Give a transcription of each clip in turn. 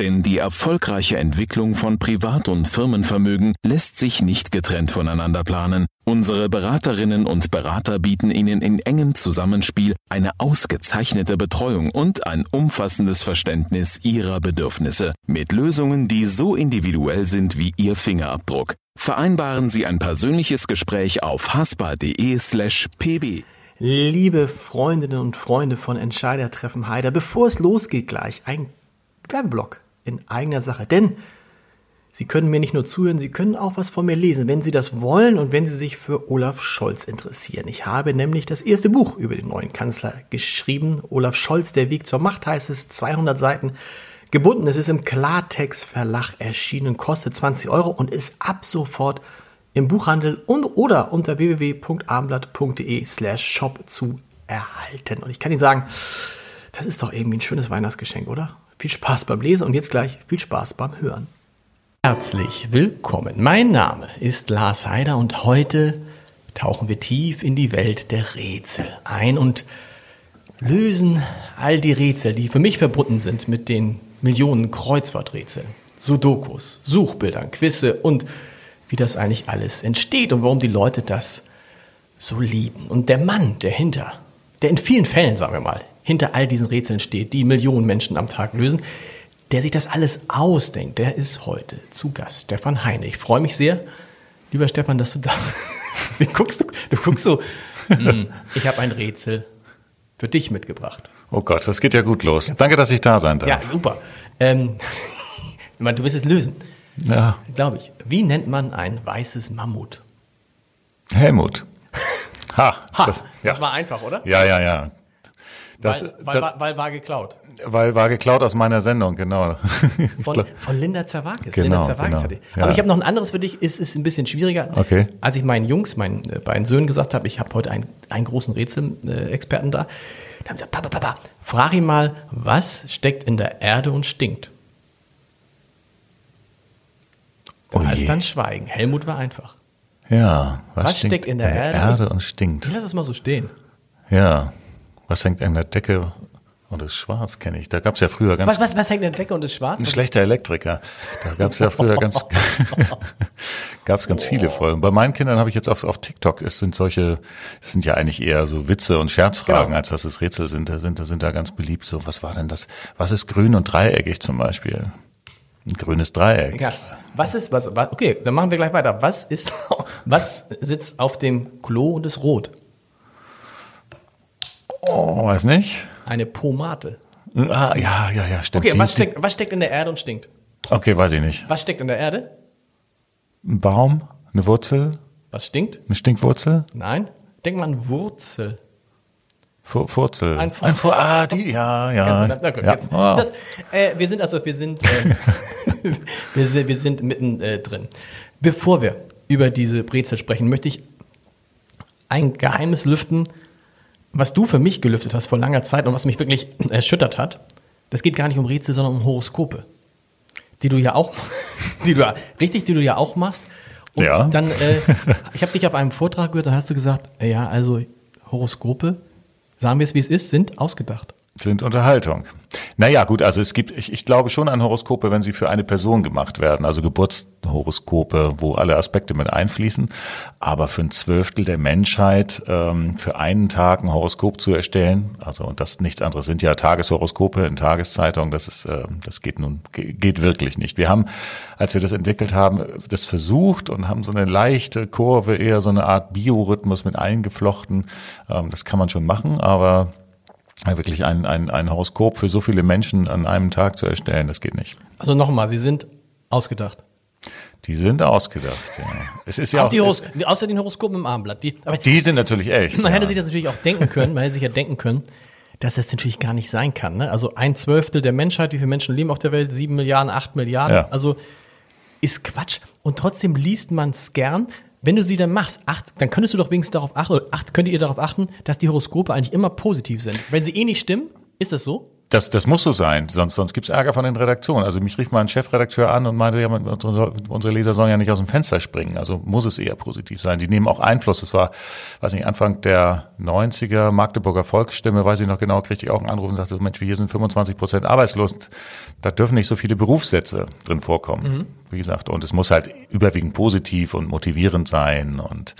Denn die erfolgreiche Entwicklung von Privat- und Firmenvermögen lässt sich nicht getrennt voneinander planen. Unsere Beraterinnen und Berater bieten Ihnen in engem Zusammenspiel eine ausgezeichnete Betreuung und ein umfassendes Verständnis Ihrer Bedürfnisse mit Lösungen, die so individuell sind wie Ihr Fingerabdruck. Vereinbaren Sie ein persönliches Gespräch auf haspa.de slash pb. Liebe Freundinnen und Freunde von Entscheider treffen Heider, bevor es losgeht gleich, ein Werbeblock in eigener Sache. Denn Sie können mir nicht nur zuhören, Sie können auch was von mir lesen, wenn Sie das wollen und wenn Sie sich für Olaf Scholz interessieren. Ich habe nämlich das erste Buch über den neuen Kanzler geschrieben. Olaf Scholz, der Weg zur Macht heißt es, 200 Seiten gebunden. Es ist im Klartext Verlag erschienen, kostet 20 Euro und ist ab sofort im Buchhandel und oder unter www.abendblatt.de slash shop zu erhalten. Und ich kann Ihnen sagen, das ist doch irgendwie ein schönes Weihnachtsgeschenk, oder? Viel Spaß beim Lesen und jetzt gleich viel Spaß beim Hören. Herzlich willkommen. Mein Name ist Lars Heider und heute tauchen wir tief in die Welt der Rätsel ein und lösen all die Rätsel, die für mich verbunden sind mit den Millionen Kreuzworträtseln, Sudokus, Suchbildern, Quizze und wie das eigentlich alles entsteht und warum die Leute das so lieben. Und der Mann, der hinter, der in vielen Fällen, sagen wir mal, hinter all diesen Rätseln steht, die Millionen Menschen am Tag lösen, der sich das alles ausdenkt, der ist heute zu Gast, Stefan Heine. Ich freue mich sehr, lieber Stefan, dass du da Wie guckst du? Du guckst so, hm, ich habe ein Rätsel für dich mitgebracht. Oh Gott, das geht ja gut los. Danke, dass ich da sein darf. Ja, super. Ähm, du wirst es lösen. Ja. Glaube ich. Wie nennt man ein weißes Mammut? Helmut. Ha, Ha, das, ja. das war einfach, oder? Ja, ja, ja. Das, weil, weil, das, weil, war geklaut. Weil war geklaut aus meiner Sendung, genau. Von, von Linda Zerwakis. Genau, Linda Zerwakis genau. hatte ich. Aber Ja. ich habe noch ein anderes für dich, ist, ist ein bisschen schwieriger. Okay. Als ich meinen Jungs, meinen äh, beiden Söhnen gesagt habe, ich habe heute einen, einen großen Rätselexperten da, da haben sie gesagt, Papa, Papa, frag ihn mal, was steckt in der Erde und stinkt? Da Oh ist dann Schweigen. Helmut war einfach. Ja. Was stinkt steckt in der Erde? und stinkt. Ich lasse es mal so stehen. Ja. Was hängt an der Decke und ist schwarz, kenne ich. Da gab es ja früher ganz Was, was, was hängt in der Decke und ist schwarz? ein schlechter Elektriker. Da gab es ja früher ganz gab es ganz viele Folgen. Bei meinen Kindern habe ich jetzt auf, auf TikTok, es sind solche, es sind ja eigentlich eher so Witze und Scherzfragen, Genau. als dass es Rätsel sind. Da sind, da sind da ganz beliebt. So, was war denn das? Was ist grün und dreieckig zum Beispiel? Ein grünes Dreieck. Ja. Was ist, was, was, okay, dann machen wir gleich weiter. Was ist, was sitzt auf dem Klo und ist rot? Oh, weiß nicht. Eine Pomate. Ah, ja, ja, ja, stimmt. Okay, was steckt, was steckt in der Erde und stinkt? Okay, weiß ich nicht. Was steckt in der Erde? Ein Baum, eine Wurzel, Was stinkt? eine Stinkwurzel, Nein. Denk mal an Wurzel. Furzel. Ein Fu- Fu- ah, die, ja, ja. Ganz Na gut, ja. jetzt, Oh. das, äh, wir sind also, wir sind, äh, wir sind, wir sind mitten äh, drin. Bevor wir über diese Brezel sprechen, möchte ich ein Geheimnis lüften, was du für mich gelüftet hast vor langer Zeit und was mich wirklich erschüttert hat. Das geht gar nicht um Rätsel, sondern um Horoskope, die du ja auch, die du ja, richtig, die du ja auch machst. Und Ja. dann, äh, ich habe dich auf einem Vortrag gehört, da hast du gesagt, ja, also Horoskope, sagen wir es wie es ist, sind ausgedacht. Sind Unterhaltung. Naja, gut, also es gibt, ich, ich glaube schon an Horoskope, wenn sie für eine Person gemacht werden, also Geburtshoroskope, wo alle Aspekte mit einfließen. Aber für ein Zwölftel der Menschheit ähm, für einen Tag ein Horoskop zu erstellen, also und das nichts anderes sind ja Tageshoroskope in Tageszeitungen, das ist, äh, das geht nun ge- geht wirklich nicht. Wir haben, als wir das entwickelt haben, das versucht und haben so eine leichte Kurve, eher so eine Art Biorhythmus mit eingeflochten. Ähm, das kann man schon machen, aber wirklich ein, ein, ein Horoskop für so viele Menschen an einem Tag zu erstellen, das geht nicht. Also nochmal, sie sind ausgedacht. Die sind ausgedacht. Ja. Es ist ja auch auch, die Horos außer den Horoskopen im Armblatt. Die, aber die sind natürlich echt. man ja. hätte sich das natürlich auch denken können, man hätte sich ja denken können, dass das natürlich gar nicht sein kann. Ne? Also ein Zwölftel der Menschheit, wie viele Menschen leben auf der Welt? Sieben Milliarden, acht Milliarden. Ja. Also ist Quatsch. Und trotzdem liest man es gern. Wenn du sie dann machst, acht, dann könntest du doch wenigstens darauf achten, oder acht, könntet ihr darauf achten, dass die Horoskope eigentlich immer positiv sind. Wenn sie eh nicht stimmen, ist das so? Das, das muss so sein, sonst, sonst gibt's Ärger von den Redaktionen. Also mich rief mal ein Chefredakteur an und meinte, ja, unsere, Leser sollen ja nicht aus dem Fenster springen. Also muss es eher positiv sein. Die nehmen auch Einfluss. Das war, weiß nicht, Anfang der 90er, Magdeburger Volksstimme, weiß ich noch genau, kriegte ich auch einen Anruf und sagte, Mensch, hier sind 25 Prozent arbeitslos. Da dürfen nicht so viele Berufssätze drin vorkommen. Mhm. Wie gesagt, und es muss halt überwiegend positiv und motivierend sein und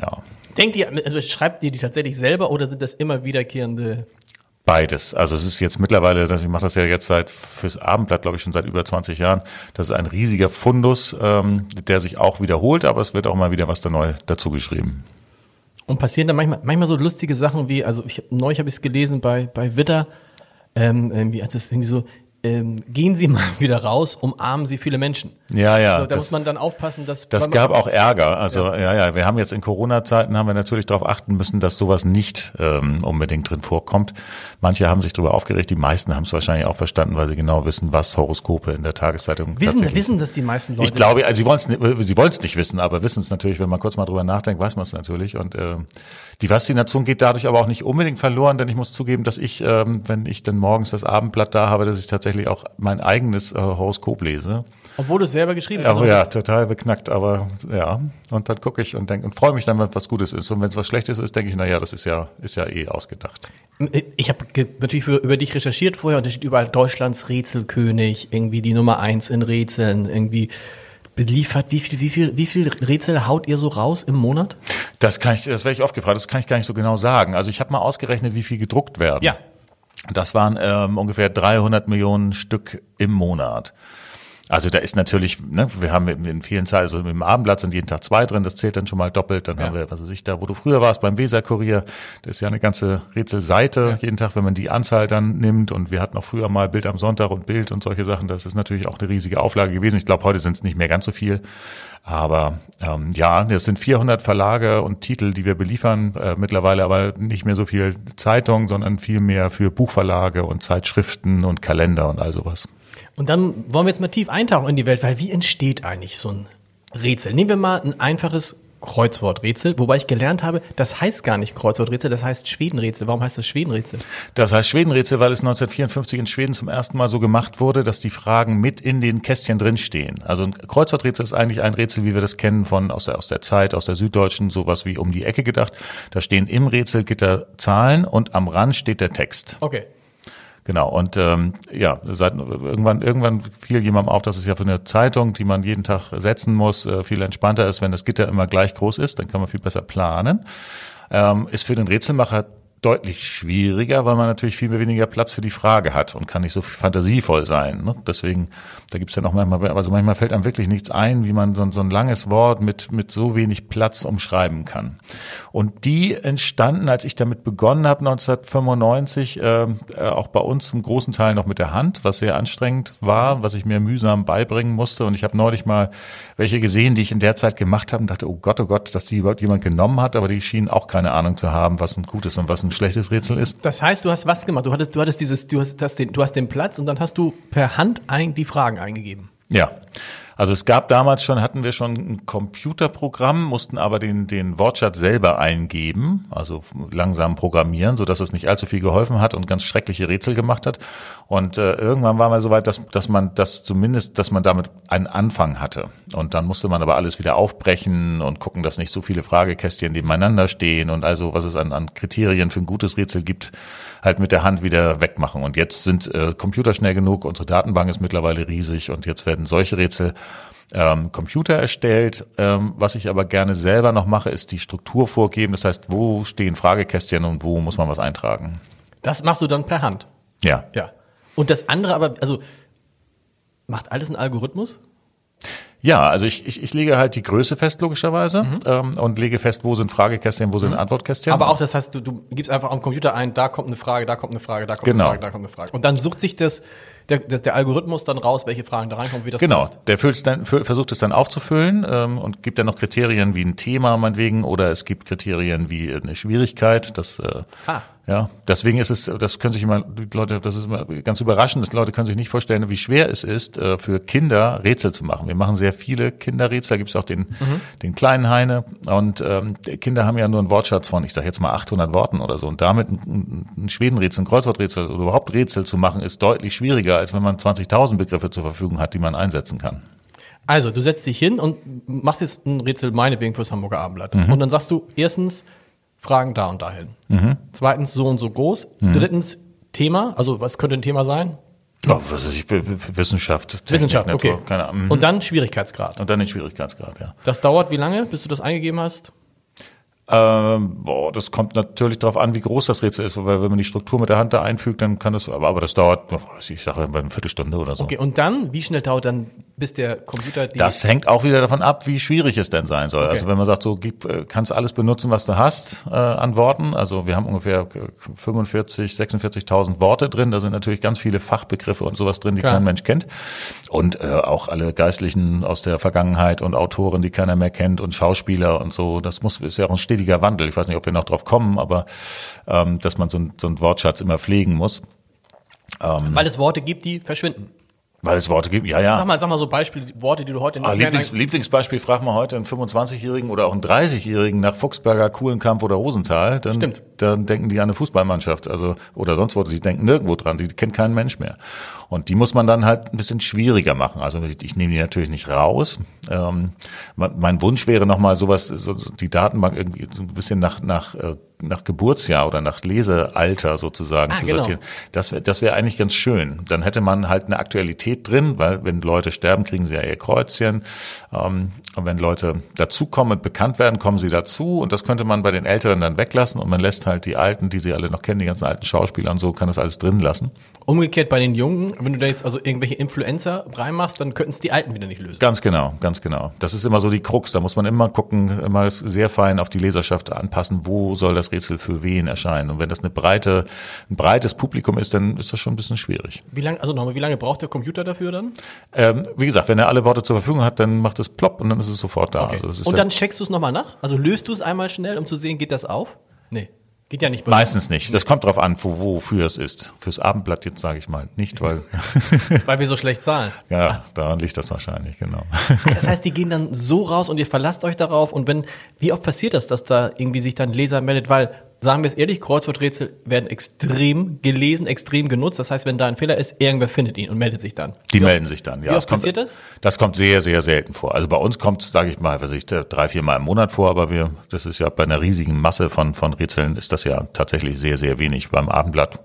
ja. Denkt ihr, also schreibt ihr die tatsächlich selber oder sind das immer wiederkehrende Beides. Also es ist jetzt mittlerweile, ich mache das ja jetzt seit fürs Abendblatt, glaube ich, schon seit über 20 Jahren. Das ist ein riesiger Fundus, ähm, der sich auch wiederholt, aber es wird auch mal wieder was da neu dazu geschrieben. Und passieren da manchmal, manchmal so lustige Sachen wie, also ich, neulich habe ich es gelesen bei, bei Witter, ähm, irgendwie hat es irgendwie so, ähm, gehen Sie mal wieder raus, umarmen Sie viele Menschen. Ja, ja. Also, da das, muss man dann aufpassen, dass. Das gab auch Ärger. Also ja. ja, ja, wir haben jetzt in Corona-Zeiten haben wir natürlich darauf achten müssen, dass sowas nicht ähm, unbedingt drin vorkommt. Manche haben sich darüber aufgeregt, die meisten haben es wahrscheinlich auch verstanden, weil sie genau wissen, was Horoskope in der Tageszeitung wissen. Wissen das die meisten Leute? Ich glaube, also sie wollen es sie wollen es nicht wissen, aber wissen es natürlich, wenn man kurz mal drüber nachdenkt, weiß man es natürlich. Und äh, die Faszination geht dadurch aber auch nicht unbedingt verloren, denn ich muss zugeben, dass ich, ähm, wenn ich dann morgens das Abendblatt da habe, dass ich tatsächlich auch mein eigenes äh, Horoskop lese. Obwohl du es selber geschrieben hast. Also ja, total beknackt, aber ja. Und dann gucke ich und denke und freue mich dann, wenn was Gutes ist. Und wenn es was Schlechtes ist, denke ich, na ja, das ist ja, ist ja eh ausgedacht. Ich habe natürlich für, über dich recherchiert vorher und da steht überall Deutschlands Rätselkönig, irgendwie die Nummer eins in Rätseln, irgendwie beliefert. Wie viel, wie viel, wie viel Rätsel haut ihr so raus im Monat? Das kann ich, das werde ich oft gefragt. Das kann ich gar nicht so genau sagen. Also ich habe mal ausgerechnet, wie viel gedruckt werden. Ja. Das waren ähm, ungefähr 300 Millionen Stück im Monat. Also da ist natürlich, ne, wir haben in vielen Zeiten, also im Abendblatt sind jeden Tag zwei drin, das zählt dann schon mal doppelt. Dann ja. haben wir, was weiß ich, da, wo du früher warst, beim Weserkurier, das ist ja eine ganze Rätselseite ja. jeden Tag, wenn man die Anzahl dann nimmt. Und wir hatten auch früher mal Bild am Sonntag und Bild und solche Sachen. Das ist natürlich auch eine riesige Auflage gewesen. Ich glaube, heute sind es nicht mehr ganz so viel. Aber ähm, ja, es sind 400 Verlage und Titel, die wir beliefern. Äh, mittlerweile aber nicht mehr so viel Zeitung, sondern viel mehr für Buchverlage und Zeitschriften und Kalender und all sowas. Und dann wollen wir jetzt mal tief eintauchen in die Welt, weil wie entsteht eigentlich so ein Rätsel? Nehmen wir mal ein einfaches Kreuzworträtsel, wobei ich gelernt habe, das heißt gar nicht Kreuzworträtsel, das heißt Schwedenrätsel. Warum heißt das Schwedenrätsel? Das heißt Schwedenrätsel, weil es 1954 in Schweden zum ersten Mal so gemacht wurde, dass die Fragen mit in den Kästchen drinstehen. Also ein Kreuzworträtsel ist eigentlich ein Rätsel, wie wir das kennen von aus der, aus der Zeit, aus der Süddeutschen, sowas wie um die Ecke gedacht. Da stehen im Rätselgitter Zahlen und am Rand steht der Text. Okay. Genau, und ähm, ja, seit irgendwann, irgendwann fiel jemandem auf, dass es ja für eine Zeitung, die man jeden Tag setzen muss, äh, viel entspannter ist, wenn das Gitter immer gleich groß ist, dann kann man viel besser planen. Ähm, ist für den Rätselmacher deutlich schwieriger, weil man natürlich viel weniger Platz für die Frage hat und kann nicht so fantasievoll sein. Ne? Deswegen, da gibt's ja noch manchmal, also manchmal fällt einem wirklich nichts ein, wie man so, so ein langes Wort mit, mit so wenig Platz umschreiben kann. Und die entstanden, als ich damit begonnen habe, 1995, äh, äh, auch bei uns im großen Teil noch mit der Hand, was sehr anstrengend war, was ich mir mühsam beibringen musste. Und ich habe neulich mal welche gesehen, die ich in der Zeit gemacht habe und dachte, oh Gott, oh Gott, dass die überhaupt jemand genommen hat, aber die schienen auch keine Ahnung zu haben, was ein gutes und was ein schlechtes Rätsel ist. Das heißt, du hast was gemacht? Du hattest, du hattest dieses, du hast, den, du hast den Platz und dann hast du per Hand ein, die Fragen eingegeben. Ja. Also es gab damals schon, hatten wir schon ein Computerprogramm, mussten aber den, den Wortschatz selber eingeben, also langsam programmieren, so dass es nicht allzu viel geholfen hat und ganz schreckliche Rätsel gemacht hat. Und äh, irgendwann war man so weit, dass, dass man das zumindest, dass man damit einen Anfang hatte. Und dann musste man aber alles wieder aufbrechen und gucken, dass nicht so viele Fragekästchen nebeneinander stehen und also, was es an, an Kriterien für ein gutes Rätsel gibt, halt mit der Hand wieder wegmachen. Und jetzt sind äh, Computer schnell genug, unsere Datenbank ist mittlerweile riesig und jetzt werden solche Rätsel ähm, Computer erstellt. Ähm, was ich aber gerne selber noch mache, ist die Struktur vorgeben. Das heißt, wo stehen Fragekästchen und wo muss man was eintragen? Das machst du dann per Hand. Ja. Ja. Und das andere aber, also macht alles ein Algorithmus? Ja, also ich, ich, ich lege halt die Größe fest, logischerweise, mhm. ähm, und lege fest, wo sind Fragekästchen, wo sind mhm. Antwortkästchen. Aber auch das heißt, du, du gibst einfach am Computer ein, da kommt eine Frage, da kommt eine Frage, da kommt genau. eine Frage, da kommt eine Frage. Und dann sucht sich das der, der, der Algorithmus dann raus, welche Fragen da reinkommen, wie das Genau, passt. der füllt dann, versucht es dann aufzufüllen ähm, und gibt dann noch Kriterien wie ein Thema meinetwegen oder es gibt Kriterien wie eine Schwierigkeit. Das, äh, Ah. Ja, deswegen ist es, das können sich immer die Leute, das ist immer ganz überraschend, dass Leute können sich nicht vorstellen, wie schwer es ist, äh, für Kinder Rätsel zu machen. Wir machen sehr viele Kinderrätsel, da gibt es auch den, den kleinen Heine und ähm, Kinder haben ja nur einen Wortschatz von, ich sage jetzt mal 800 Worten oder so und damit ein, ein Schwedenrätsel, ein Kreuzworträtsel oder überhaupt Rätsel zu machen, ist deutlich schwieriger, als wenn man 20.000 Begriffe zur Verfügung hat, die man einsetzen kann. Also, du setzt dich hin und machst jetzt ein Rätsel meinetwegen fürs Hamburger Abendblatt. Mhm. Und dann sagst du erstens, Fragen da und dahin. Zweitens, so und so groß. Mhm. Drittens, Thema. Also, was könnte ein Thema sein? Oh, was weiß ich, Wissenschaft, Technik, Wissenschaft, okay. Natur, keine Ahnung. Mhm. Und dann Schwierigkeitsgrad. Und dann den Schwierigkeitsgrad, ja. Das dauert wie lange, bis du das eingegeben hast? Ähm, boah, das kommt natürlich darauf an, wie groß das Rätsel ist, weil wenn man die Struktur mit der Hand da einfügt, dann kann das, aber, aber das dauert, ich sage eine Viertelstunde oder so. Okay, und dann, wie schnell dauert dann, bis der Computer die. Das hängt auch wieder davon ab, wie schwierig es denn sein soll. Okay. Also wenn man sagt, so gib, äh, kannst alles benutzen, was du hast äh, an Worten. Also wir haben ungefähr äh, 45, 46.000 Worte drin. Da sind natürlich ganz viele Fachbegriffe und sowas drin, die Klar. kein Mensch kennt. Und äh, auch alle Geistlichen aus der Vergangenheit und Autoren, die keiner mehr kennt und Schauspieler und so. Das muss ist ja auch ein stetiger Wandel. Ich weiß nicht, ob wir noch drauf kommen, aber ähm, dass man so, ein, so einen Wortschatz immer pflegen muss, weil es Worte gibt, die verschwinden. weil es Worte gibt. Ja, ja. Sag mal, sag mal so Beispiele, Worte, die du heute nicht Ah, Lieblings, Lieblingsbeispiel, frag mal heute einen 25-Jährigen oder auch einen 30-Jährigen nach Fuchsberger, Kuhlenkampf oder Rosenthal, dann, Stimmt. Dann denken die an eine Fußballmannschaft, also, oder sonst wo, die denken nirgendwo dran, die kennt kein Mensch mehr. Und die muss man dann halt ein bisschen schwieriger machen. Also ich, ich nehme die natürlich nicht raus. Ähm, mein, Wunsch wäre nochmal sowas, so, so die Datenbank irgendwie so ein bisschen nach, nach, äh, nach Geburtsjahr oder nach Lesealter sozusagen Ah, zu genau. sortieren. Das wäre das wäre eigentlich ganz schön. Dann hätte man halt eine Aktualität drin, weil wenn Leute sterben, kriegen sie ja ihr Kreuzchen. Ähm, und wenn Leute dazukommen und bekannt werden, kommen sie dazu. Und das könnte man bei den Älteren dann weglassen. Und man lässt halt die Alten, die sie alle noch kennen, die ganzen alten Schauspieler und so, kann das alles drin lassen. Umgekehrt bei den Jungen, wenn du da jetzt also irgendwelche Influencer reinmachst, dann könnten es die Alten wieder nicht lösen. Ganz genau, ganz genau. Das ist immer so die Krux. Da muss man immer gucken, immer sehr fein auf die Leserschaft anpassen, wo soll das Rätsel für wen erscheinen. Und wenn das eine breite, ein breites Publikum ist, dann ist das schon ein bisschen schwierig. Wie lange, also nochmal, wie lange braucht der Computer dafür dann? Ähm, wie gesagt, wenn er alle Worte zur Verfügung hat, dann macht es plopp und dann ist es sofort da. Okay. Also Und dann checkst du es nochmal nach? Also löst du es einmal schnell, um zu sehen, geht das auf? Nee. Geht ja nicht bei meistens nicht. Das kommt drauf an, wo, wofür es ist. Fürs Abendblatt jetzt sage ich mal nicht, weil weil wir so schlecht zahlen. ja, daran liegt das wahrscheinlich, genau. Das heißt, die gehen dann so raus und ihr verlasst euch darauf. Und wenn, wie oft passiert das, dass da irgendwie sich dann Leser meldet? Weil, sagen wir es ehrlich, Kreuzworträtsel werden extrem gelesen, extrem genutzt. Das heißt, wenn da ein Fehler ist, irgendwer findet ihn und meldet sich dann. Die Wie oft- melden sich dann. Ja, wie oft kommt, passiert das? Das kommt sehr, sehr selten vor. Also bei uns kommt es, sage ich mal, was ich, drei, vier Mal im Monat vor, aber wir, das ist ja bei einer riesigen Masse von, von Rätseln ist das ja tatsächlich sehr, sehr wenig. Beim Abendblatt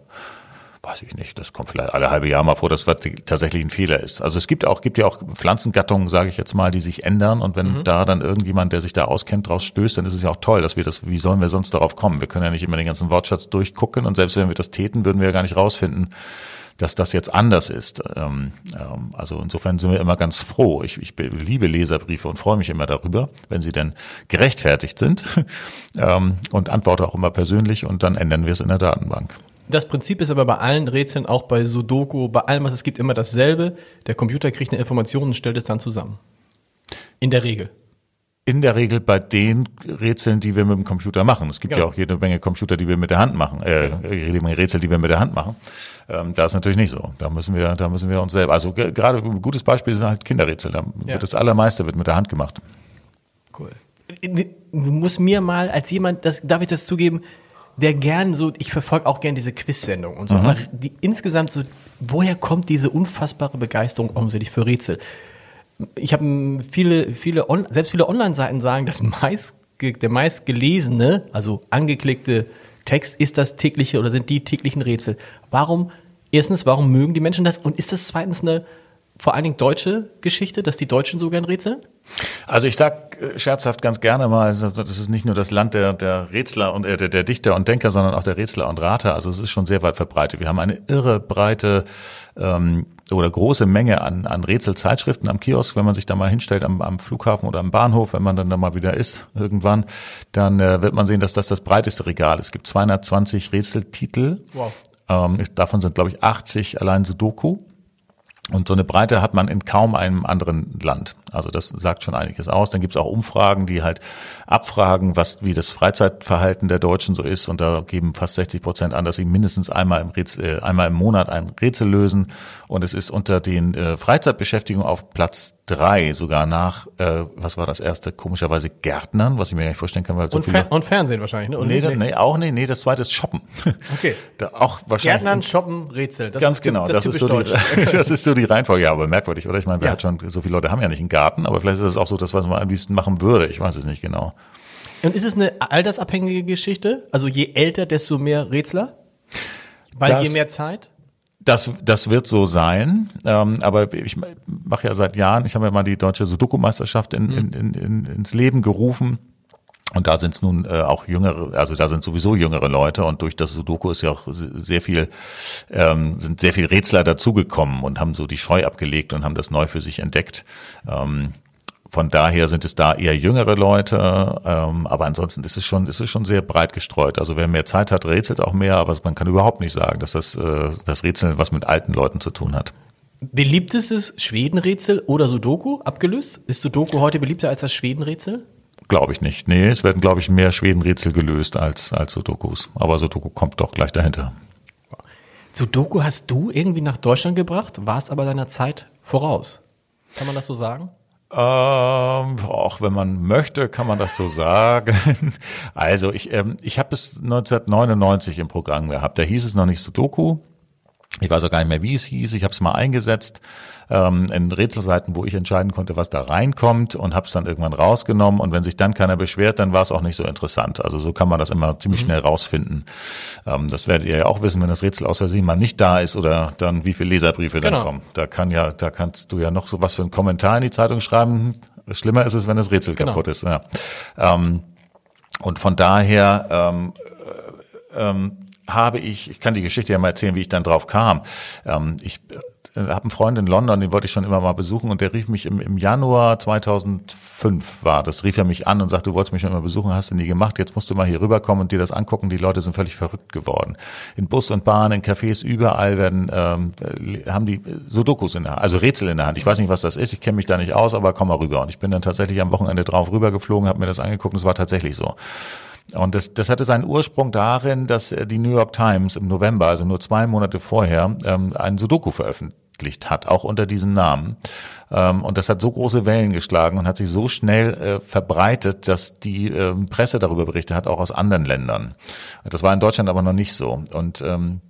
weiß ich nicht, das kommt vielleicht alle halbe Jahr mal vor, dass was tatsächlich ein Fehler ist. Also es gibt auch, gibt ja auch Pflanzengattungen, sage ich jetzt mal, die sich ändern und wenn da dann irgendjemand, der sich da auskennt, draus stößt, dann ist es ja auch toll, dass wir das, wie sollen wir sonst darauf kommen? Wir können ja nicht immer den ganzen Wortschatz durchgucken und selbst wenn wir das täten, würden wir ja gar nicht rausfinden, dass das jetzt anders ist. Ähm, ähm, also insofern sind wir immer ganz froh. Ich, ich be- liebe Leserbriefe und freue mich immer darüber, wenn sie denn gerechtfertigt sind ähm, und antworte auch immer persönlich und dann ändern wir es in der Datenbank. Das Prinzip ist aber bei allen Rätseln, auch bei Sudoku, bei allem, was es gibt, immer dasselbe. Der Computer kriegt eine Information und stellt es dann zusammen. In der Regel. In der Regel bei den Rätseln, die wir mit dem Computer machen. Es gibt Genau. ja auch jede Menge Computer, die wir mit der Hand machen, äh, jede Menge Rätsel, die wir mit der Hand machen. Ähm, da ist natürlich nicht so. Da müssen wir, da müssen wir uns selber. Also ge- gerade ein gutes Beispiel sind halt Kinderrätsel. Da Ja. wird das allermeiste wird mit der Hand gemacht. Cool. Du musst mir mal als jemand, das, darf ich das zugeben, der gern so, ich verfolge auch gern diese Quiz-Sendung und so, aber die insgesamt so, woher kommt diese unfassbare Begeisterung offensichtlich für Rätsel? Ich habe viele, viele, selbst viele Online-Seiten sagen, das meist, der meistgelesene, also angeklickte Text ist das tägliche oder sind die täglichen Rätsel. Warum, erstens, warum mögen die Menschen das? Und ist das zweitens eine vor allen Dingen deutsche Geschichte, dass die Deutschen so gern rätseln? Also ich sag äh, scherzhaft ganz gerne mal, also das ist nicht nur das Land der, der Rätsler und äh, der, der Dichter und Denker, sondern auch der Rätsler und Rater. Also es ist schon sehr weit verbreitet. Wir haben eine irre breite ähm, oder große Menge an, an Rätselzeitschriften am Kiosk. Wenn man sich da mal hinstellt am, am Flughafen oder am Bahnhof, wenn man dann da mal wieder ist irgendwann, dann äh, wird man sehen, dass das das breiteste Regal ist. Es gibt 220 Rätseltitel. Wow. Ähm, davon sind, glaube ich, 80 allein Sudoku. Und so eine Breite hat man in kaum einem anderen Land. Also das sagt schon einiges aus. Dann gibt es auch Umfragen, die halt abfragen, was wie das Freizeitverhalten der Deutschen so ist. Und da geben fast 60 Prozent an, dass sie mindestens einmal im, Rätsel, äh, einmal im Monat ein Rätsel lösen. Und es ist unter den äh, Freizeitbeschäftigungen auf Platz drei, sogar nach, äh, was war das erste, komischerweise Gärtnern, was ich mir gar nicht vorstellen kann, weil so Und, viele... Fer und Fernsehen wahrscheinlich, ne? Und Nee, nee, auch nee, nee, das zweite ist Shoppen. Okay. Da auch wahrscheinlich. Gärtnern, Shoppen, Rätsel. Das Ganz ist, genau, das, ist so die, das ist so die Reihenfolge, ja, aber merkwürdig, oder? Ich meine, wer Ja. hat schon, so viele Leute haben ja nicht einen Garten, aber vielleicht ist es auch so das, was man am liebsten machen würde. Ich weiß es nicht genau. Und ist es eine altersabhängige Geschichte? Also je älter, desto mehr Rätsler? Weil Das- je mehr Zeit? Das, das wird so sein, ähm, aber ich mache ja seit Jahren, ich habe ja mal die deutsche Sudoku-Meisterschaft in, in, in, in, ins Leben gerufen. Und da sind es nun äh, auch jüngere, also da sind sowieso jüngere Leute und durch das Sudoku ist ja auch sehr viel, ähm, sind sehr viel Rätsler dazugekommen und haben so die Scheu abgelegt und haben das neu für sich entdeckt. Ähm, von daher sind es da eher jüngere Leute, ähm, aber ansonsten ist es schon, ist es schon sehr breit gestreut. Also wer mehr Zeit hat, rätselt auch mehr, aber man kann überhaupt nicht sagen, dass das, äh, das Rätseln was mit alten Leuten zu tun hat. Beliebtestes Schwedenrätsel oder Sudoku abgelöst? Ist Sudoku heute beliebter als das Schwedenrätsel? Glaube ich nicht. Nee, es werden, glaube ich, mehr Schwedenrätsel gelöst als, als Sudokus. Aber Sudoku kommt doch gleich dahinter. Sudoku hast du irgendwie nach Deutschland gebracht, warst aber deiner Zeit voraus. Kann man das so sagen? Ähm, auch wenn man möchte, kann man das so sagen. Also ich, ähm, ich habe es 1999 im Programm gehabt. Da hieß es noch nicht Sudoku. Ich weiß auch gar nicht mehr, wie es hieß. Ich habe es mal eingesetzt ähm, in Rätselseiten, wo ich entscheiden konnte, was da reinkommt und habe es dann irgendwann rausgenommen. Und wenn sich dann keiner beschwert, dann war es auch nicht so interessant. Also so kann man das immer ziemlich schnell rausfinden. Ähm, das werdet ihr ja auch wissen, wenn das Rätsel aus Versehen mal nicht da ist oder dann wie viele Leserbriefe Genau. dann kommen. Da kann ja, da kannst du ja noch so was für einen Kommentar in die Zeitung schreiben. Schlimmer ist es, wenn das Rätsel Genau. kaputt ist. Ja. Ähm, und von daher ähm, äh, ähm, habe ich, ich kann die Geschichte ja mal erzählen, wie ich dann drauf kam. Ähm, ich habe einen Freund in London, den wollte ich schon immer mal besuchen und der rief mich im, im Januar 2005 war, das rief er mich an und sagte, du wolltest mich schon immer besuchen, hast du nie gemacht, jetzt musst du mal hier rüberkommen und dir das angucken. Die Leute sind völlig verrückt geworden. In Bus und Bahn, in Cafés, überall werden ähm, äh, haben die Sudokus in der Hand, also Rätsel in der Hand. Ich weiß nicht, was das ist, ich kenne mich da nicht aus, aber komm mal rüber. Und ich bin dann tatsächlich am Wochenende drauf rübergeflogen, habe mir das angeguckt und es war tatsächlich so. Und das, das hatte seinen Ursprung darin, dass äh, die New York Times im November, also nur zwei Monate vorher, ähm, einen Sudoku veröffentlicht hat, auch unter diesem Namen. Ähm, und das hat so große Wellen geschlagen und hat sich so schnell äh, verbreitet, dass die ähm, Presse darüber berichtet hat, auch aus anderen Ländern. Das war in Deutschland aber noch nicht so. Und ähm,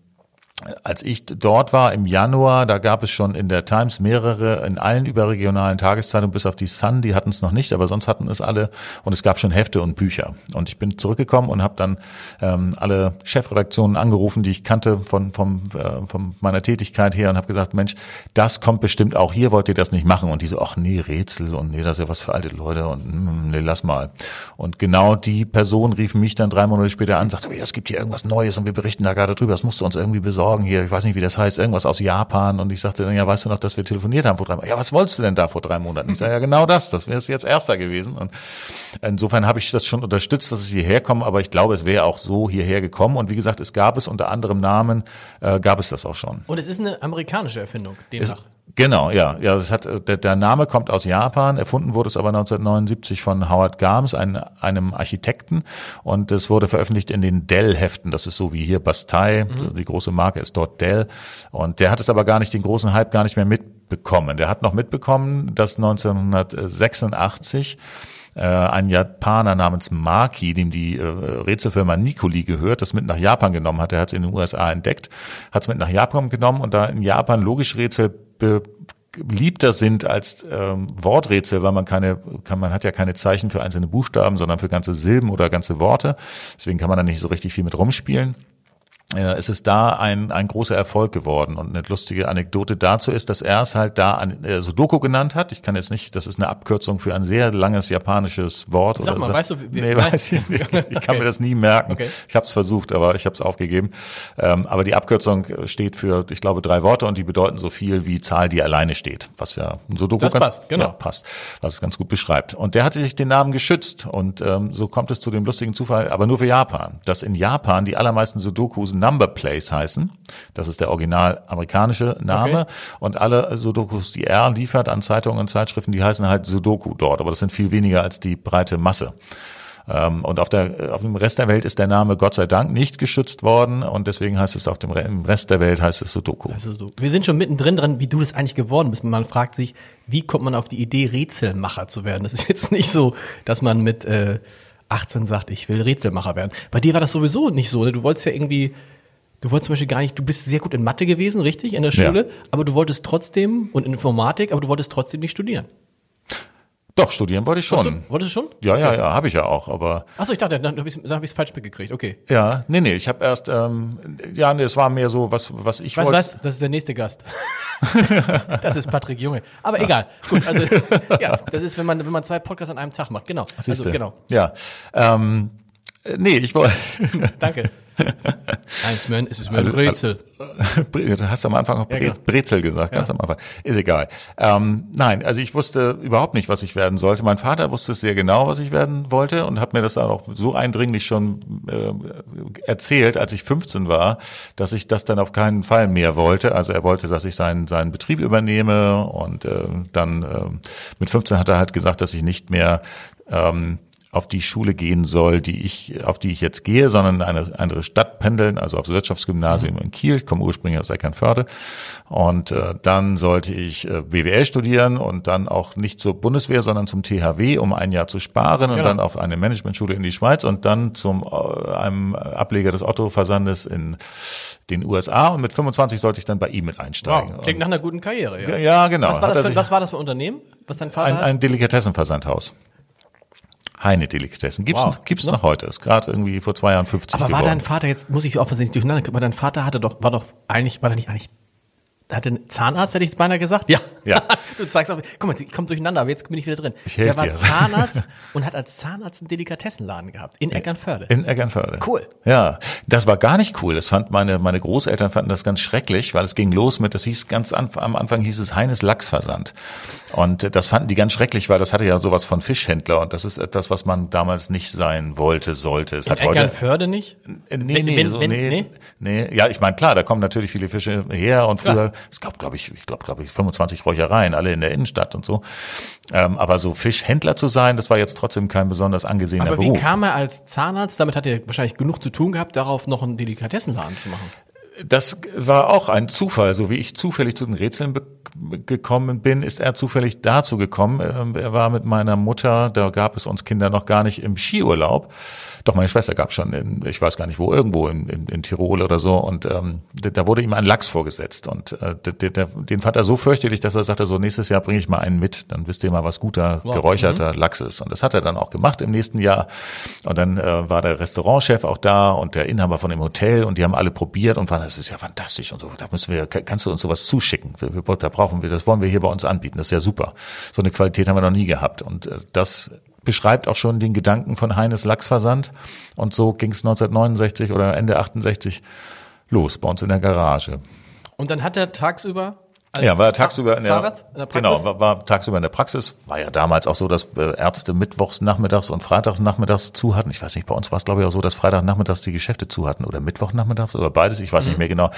als ich dort war im Januar, da gab es schon in der Times mehrere, in allen überregionalen Tageszeitungen, bis auf die Sun, die hatten es noch nicht, aber sonst hatten es alle. Und es gab schon Hefte und Bücher. Und ich bin zurückgekommen und habe dann ähm, alle Chefredaktionen angerufen, die ich kannte von, vom, äh, von meiner Tätigkeit her und habe gesagt, Mensch, das kommt bestimmt auch hier, wollt ihr das nicht machen? Und die so, ach nee, Rätsel und nee, das ist ja was für alte Leute und mm, nee, lass mal. Und genau die Person rief mich dann drei Monate später an, sagte, es gibt hier irgendwas Neues und wir berichten da gerade drüber, das musst du uns irgendwie besorgen hier, ich weiß nicht, wie das heißt, irgendwas aus Japan. Und ich sagte dann, ja, weißt du noch, dass wir telefoniert haben vor drei Monaten? Ja, was wolltest du denn da vor drei Monaten? Ich sage, ja, genau das, das wäre jetzt erster gewesen. Und insofern habe ich das schon unterstützt, dass es hierher kommt, aber ich glaube, es wäre auch so hierher gekommen. Und wie gesagt, es gab es unter anderem Namen, äh, gab es das auch schon. Und es ist eine amerikanische Erfindung, Es, demnach. Genau, ja, ja. Es hat der, der Name kommt aus Japan. Erfunden wurde es aber 1979 von Howard Gams, ein, einem Architekten, und es wurde veröffentlicht in den Dell-Heften. Das ist so wie hier Bastei. Die große Marke ist dort Dell. Und der hat es aber gar nicht den großen Hype gar nicht mehr mitbekommen. Der hat noch mitbekommen, dass 1986 äh, ein Japaner namens Maki, dem die äh, Rätselfirma Nikoli gehört, das mit nach Japan genommen hat. Er hat es in den USA entdeckt, hat es mit nach Japan genommen und da in Japan logisch Rätsel beliebter sind als ähm, Worträtsel, weil man keine, kann, man hat ja keine Zeichen für einzelne Buchstaben, sondern für ganze Silben oder ganze Worte. Deswegen kann man da nicht so richtig viel mit rumspielen. Äh, es ist da ein, ein großer Erfolg geworden. Und eine lustige Anekdote dazu ist, dass er es halt da an, äh, Sudoku genannt hat. Ich kann jetzt nicht, das ist eine Abkürzung für ein sehr langes japanisches Wort. Sag mal, so. weißt du, wie- nee, weiß ich nicht. Ich kann mir das nie merken. Okay. Ich habe es versucht, aber ich habe es aufgegeben. Ähm, aber die Abkürzung steht für, ich glaube, drei Worte und die bedeuten so viel wie Zahl, die alleine steht. Was ja ein Sudoku Das ganz, passt, genau. Ja, passt, was es ganz gut beschreibt. Und der hatte sich den Namen geschützt und ähm, so kommt es zu dem lustigen Zufall, aber nur für Japan, dass in Japan die allermeisten Sudokus Number Place heißen. Das ist der original amerikanische Name. Okay. Und alle Sudokus, die er liefert an Zeitungen und Zeitschriften, die heißen halt Sudoku dort. Aber das sind viel weniger als die breite Masse. Ähm, Und auf, der, auf dem Rest der Welt ist der Name Gott sei Dank nicht geschützt worden und deswegen heißt es auf dem im Rest der Welt heißt es Sudoku. Also so. Wir sind schon mittendrin dran, wie du das eigentlich geworden bist. Man fragt sich, wie kommt man auf die Idee, Rätselmacher zu werden? Das ist jetzt nicht so, dass man mit äh, 18 sagt, ich will Rätselmacher werden. Bei dir war das sowieso nicht so. Ne? Du wolltest ja irgendwie, du wolltest zum Beispiel gar nicht, du bist sehr gut in Mathe gewesen, richtig, in der Ja. Schule, aber du wolltest trotzdem, und in Informatik, aber du wolltest trotzdem nicht studieren. Doch, studieren wollte ich schon. Du, wolltest du schon? Ja, ja, ja, habe ich ja auch, aber Achso, ich dachte, dann habe ich es falsch mitgekriegt. Okay. ja, nee, nee, ich habe erst, ähm, ja, nee, es war mehr so, was, was ich wollte. was? Das ist der nächste Gast. das ist Patrick Junge. Aber egal. Gut, also ja, das ist, wenn man, wenn man zwei Podcasts an einem Tag macht. Genau. Also Siehste. genau. Ja, ähm, äh, nee, ich wollte, Danke. Eins, man, es ist mir ein Rätsel. du hast am Anfang auch Ja, genau. Brezel gesagt, ganz am Anfang. Ist egal. Ähm, nein, also ich wusste überhaupt nicht, was ich werden sollte. Mein Vater wusste es sehr genau, was ich werden wollte und hat mir das dann auch so eindringlich schon äh, erzählt, als ich 15 war, dass ich das dann auf keinen Fall mehr wollte. Also er wollte, dass ich seinen, seinen Betrieb übernehme und äh, dann äh, mit 15 hat er halt gesagt, dass ich nicht mehr ähm, auf die Schule gehen soll, die ich, auf die ich jetzt gehe, sondern in eine andere Stadt pendeln, also aufs Wirtschaftsgymnasium in Kiel. Ich komme ursprünglich aus Eckernförde. Und äh, dann sollte ich äh, BWL studieren und dann auch nicht zur Bundeswehr, sondern zum THW, um ein Jahr zu sparen und Genau. dann auf eine Managementschule in die Schweiz und dann zum äh, einem Ableger des Otto-Versandes in den USA. Und mit 25 sollte ich dann bei ihm mit einsteigen. Wow. Klingt nach einer guten Karriere, ja. Ja, genau. Was war, das für, was war das für ein Unternehmen, was dein Vater ein, ein Delikatessenversandhaus. Heine Delikatessen. Gibt's, Wow. gibt's noch heute. Ist gerade irgendwie vor zwei Jahren 50 Aber war geworden. dein Vater jetzt, muss ich nicht durcheinander, aber dein Vater hatte doch, war doch eigentlich, war der nicht eigentlich, hatte einen Zahnarzt, hätte ich jetzt beinahe gesagt? Ja. Ja. du zeigst auf, guck mal, die kommt durcheinander, aber jetzt bin ich wieder drin. Ich der war dir. Zahnarzt und hat als Zahnarzt einen Delikatessenladen gehabt, in Eckernförde. In Eckernförde. Cool. Ja, das war gar nicht cool. Das fand meine, meine Großeltern fanden das ganz schrecklich, weil es ging los mit, das hieß ganz an, am Anfang hieß es Heines Lachsversand. Und äh, das fanden die ganz schrecklich, weil das hatte ja sowas von Fischhändler und das ist etwas, was man damals nicht sein wollte, sollte. Es in hat heute, Eckernförde nicht? Äh, Nee, nee, wenn- so, wenn- nee, nee? nee. Ja, ich meine, klar, da kommen natürlich viele Fische her und früher, Klar. Es gab, glaube ich, ich glaube, glaube ich, 25 Räuchereien, alle in der Innenstadt und so. Ähm, aber so Fischhändler zu sein, das war jetzt trotzdem kein besonders angesehener Aber wie Beruf. kam er als Zahnarzt, damit hat er wahrscheinlich genug zu tun gehabt, darauf noch einen Delikatessenladen zu machen? Das war auch ein Zufall. So wie ich zufällig zu den Rätseln gekommen bin, ist er zufällig dazu gekommen. Ähm, Er war mit meiner Mutter, da gab es uns Kinder noch gar nicht im Skiurlaub. Doch meine Schwester gab schon, in, ich weiß gar nicht wo, irgendwo in, in, in Tirol oder so. Und ähm, da wurde ihm ein Lachs vorgesetzt. Und äh, der, der, den fand er so fürchterlich, dass er sagte, so nächstes Jahr bringe ich mal einen mit. Dann wisst ihr mal, was guter, Wow. geräucherter Lachs ist. Und das hat er dann auch gemacht im nächsten Jahr. Und dann äh, war der Restaurantchef auch da und der Inhaber von dem Hotel und die haben alle probiert und waren, das ist ja fantastisch und so. Da müssen wir, ka- kannst du uns sowas zuschicken? Wir, wir, da brauchen wir, das wollen wir hier bei uns anbieten. Das ist ja super. So eine Qualität haben wir noch nie gehabt. Und äh, das beschreibt auch schon den Gedanken von Heines Lachsversand. Und so ging es 1969 oder Ende 68 los bei uns in der Garage. Und dann hat er tagsüber Ja, war tagsüber in der, Zahnarzt in der Praxis? genau, war, war tagsüber in der Praxis. War ja damals auch so, dass äh, Ärzte mittwochs nachmittags und freitags nachmittags zu hatten. Ich weiß nicht, bei uns war es glaube ich auch so, dass Freitag nachmittags die Geschäfte zu hatten oder Mittwoch nachmittags oder beides, ich weiß Mhm. nicht mehr genau.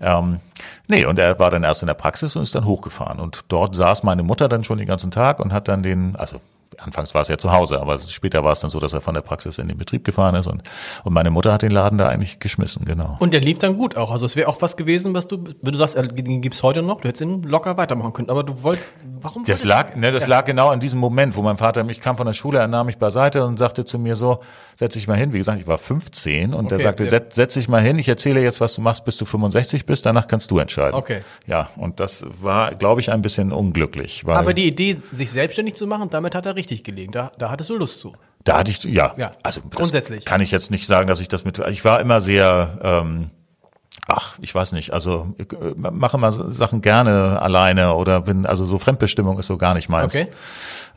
Ähm, nee, und er war dann erst in der Praxis und ist dann hochgefahren. Und dort saß meine Mutter dann schon den ganzen Tag und hat dann den, also Anfangs war es ja zu Hause, aber später war es dann so, dass er von der Praxis in den Betrieb gefahren ist und, und meine Mutter hat den Laden da eigentlich geschmissen, genau. Und der lief dann gut auch. Also es wäre auch was gewesen, was du, wenn du sagst, den gibt's heute noch, du hättest ihn locker weitermachen können. Aber du wolltest, warum? Das lag, ne, das ja. lag genau in diesem Moment, wo mein Vater mich kam von der Schule, er nahm mich beiseite und sagte zu mir so, setz dich mal hin. Wie gesagt, ich war 15 und er Okay, sagte, ja. setz, setz dich mal hin, ich erzähle jetzt, was du machst, bis du 65 bist, danach kannst du entscheiden. Okay. Ja, und das war, glaube ich, ein bisschen unglücklich, weil Aber die Idee, sich selbstständig zu machen, damit hat er richtig gelegen. Da, da hattest du Lust zu. da hatte ich, ja, Ja, also grundsätzlich. kann ich jetzt nicht sagen, dass ich das mit, ich war immer sehr, ähm, Ach, ich weiß nicht. Also ich, äh, mache so Sachen gerne alleine oder bin also so Fremdbestimmung ist so gar nicht meins. Okay.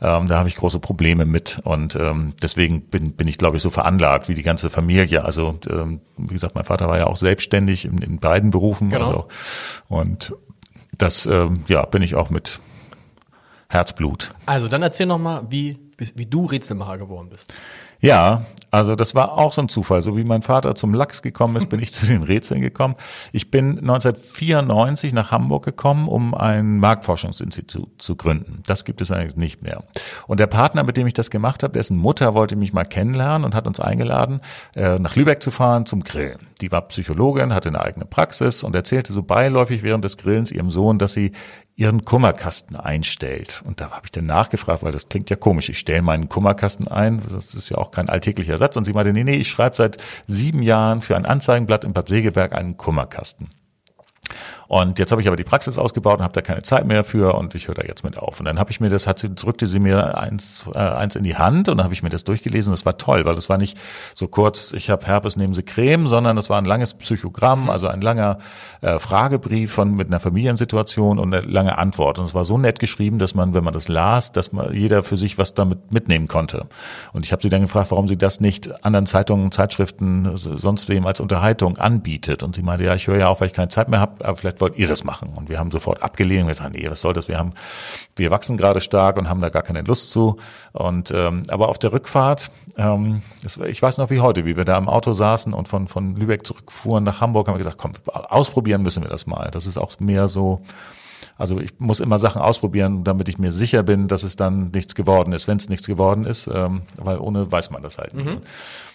Ähm, da habe ich große Probleme mit und ähm, deswegen bin bin ich glaube ich so veranlagt wie die ganze Familie. Also ähm, wie gesagt, mein Vater war ja auch selbstständig in, in beiden Berufen. Genau. Also, und das ähm, ja bin ich auch mit Herzblut. Also dann erzähl noch mal, wie, wie du Rätselmacher geworden bist. Ja, also das war auch so ein Zufall. So wie mein Vater zum Lachs gekommen ist, bin ich zu den Rätseln gekommen. Ich bin 1994 nach Hamburg gekommen, um ein Marktforschungsinstitut zu gründen. Das gibt es eigentlich nicht mehr. Und der Partner, mit dem ich das gemacht habe, dessen Mutter wollte mich mal kennenlernen und hat uns eingeladen, äh, nach Lübeck zu fahren zum Grillen. Die war Psychologin, hatte eine eigene Praxis und erzählte so beiläufig während des Grillens ihrem Sohn, dass sie ihren Kummerkasten einstellt. Und da habe ich dann nachgefragt, weil das klingt ja komisch. Ich stelle meinen Kummerkasten ein. Das ist ja auch kein alltäglicher Satz. Und sie meinte, nee, nee, ich schreibe seit sieben Jahren für ein Anzeigenblatt in Bad Segeberg einen Kummerkasten. Und jetzt habe ich aber die Praxis ausgebaut und habe da keine Zeit mehr für und ich höre da jetzt mit auf. Und dann habe ich mir das, hat sie, drückte sie mir eins, äh, eins in die Hand und dann habe ich mir das durchgelesen. Das war toll, weil das war nicht so kurz, ich habe Herpes, nehmen Sie Creme, sondern das war ein langes Psychogramm, also ein langer äh, Fragebrief von mit einer Familiensituation und eine lange Antwort. Und es war so nett geschrieben, dass man, wenn man das las, dass man jeder für sich was damit mitnehmen konnte. Und ich habe sie dann gefragt, warum sie das nicht anderen Zeitungen, Zeitschriften, sonst wem als Unterhaltung anbietet. Und sie meinte, ja, ich höre ja auf, weil ich keine Zeit mehr habe, aber vielleicht wollt ihr das machen? Und wir haben sofort abgelehnt. Wir sagen, nee, was soll das? Wir haben, wir wachsen gerade stark und haben da gar keine Lust zu. Und ähm, aber auf der Rückfahrt, ähm, das, ich weiß noch wie heute, wie wir da im Auto saßen und von von Lübeck zurückfuhren nach Hamburg, haben wir gesagt, komm, ausprobieren müssen wir das mal. Das ist auch mehr so also ich muss immer Sachen ausprobieren, damit ich mir sicher bin, dass es dann nichts geworden ist, wenn es nichts geworden ist, ähm, weil ohne weiß man das halt nicht. Mhm.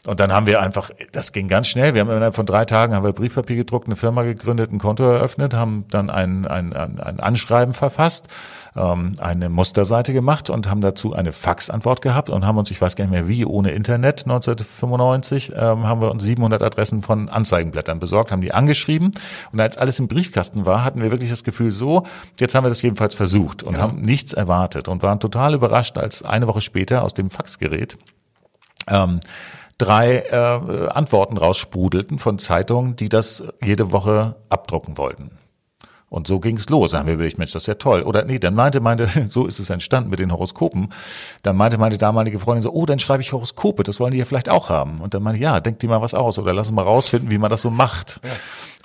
Und dann haben wir einfach, das ging ganz schnell. Wir haben innerhalb von drei Tagen haben wir Briefpapier gedruckt, eine Firma gegründet, ein Konto eröffnet, haben dann ein, ein, ein, ein Anschreiben verfasst, ähm, eine Musterseite gemacht und haben dazu eine Faxantwort gehabt und haben uns, ich weiß gar nicht mehr wie, ohne Internet 1995, ähm, haben wir uns 700 Adressen von Anzeigenblättern besorgt, haben die angeschrieben und als alles im Briefkasten war, hatten wir wirklich das Gefühl so, jetzt haben wir das jedenfalls versucht und ja. haben nichts erwartet und waren total überrascht, als eine Woche später aus dem Faxgerät ähm, drei äh, Antworten raussprudelten von Zeitungen, die das jede Woche abdrucken wollten. Und so ging es los. Dann haben wir überlegt, Mensch, das ist ja toll. Oder nee, dann meinte, meinte, so ist es entstanden mit den Horoskopen. Dann meinte meine damalige Freundin so, oh, dann schreibe ich Horoskope, das wollen die ja vielleicht auch haben. Und dann meinte ich, ja, denk dir mal was aus oder lass uns mal rausfinden, wie man das so macht. Ja.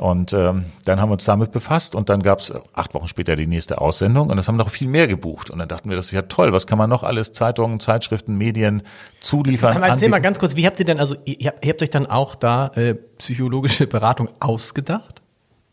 Und ähm, dann haben wir uns damit befasst und dann gab es acht Wochen später die nächste Aussendung und das haben noch viel mehr gebucht. Und dann dachten wir, das ist ja toll, was kann man noch alles, Zeitungen, Zeitschriften, Medien zuliefern. Aber erzähl mal ganz kurz, wie habt ihr denn, also ihr habt, ihr habt euch dann auch da äh, psychologische Beratung ausgedacht?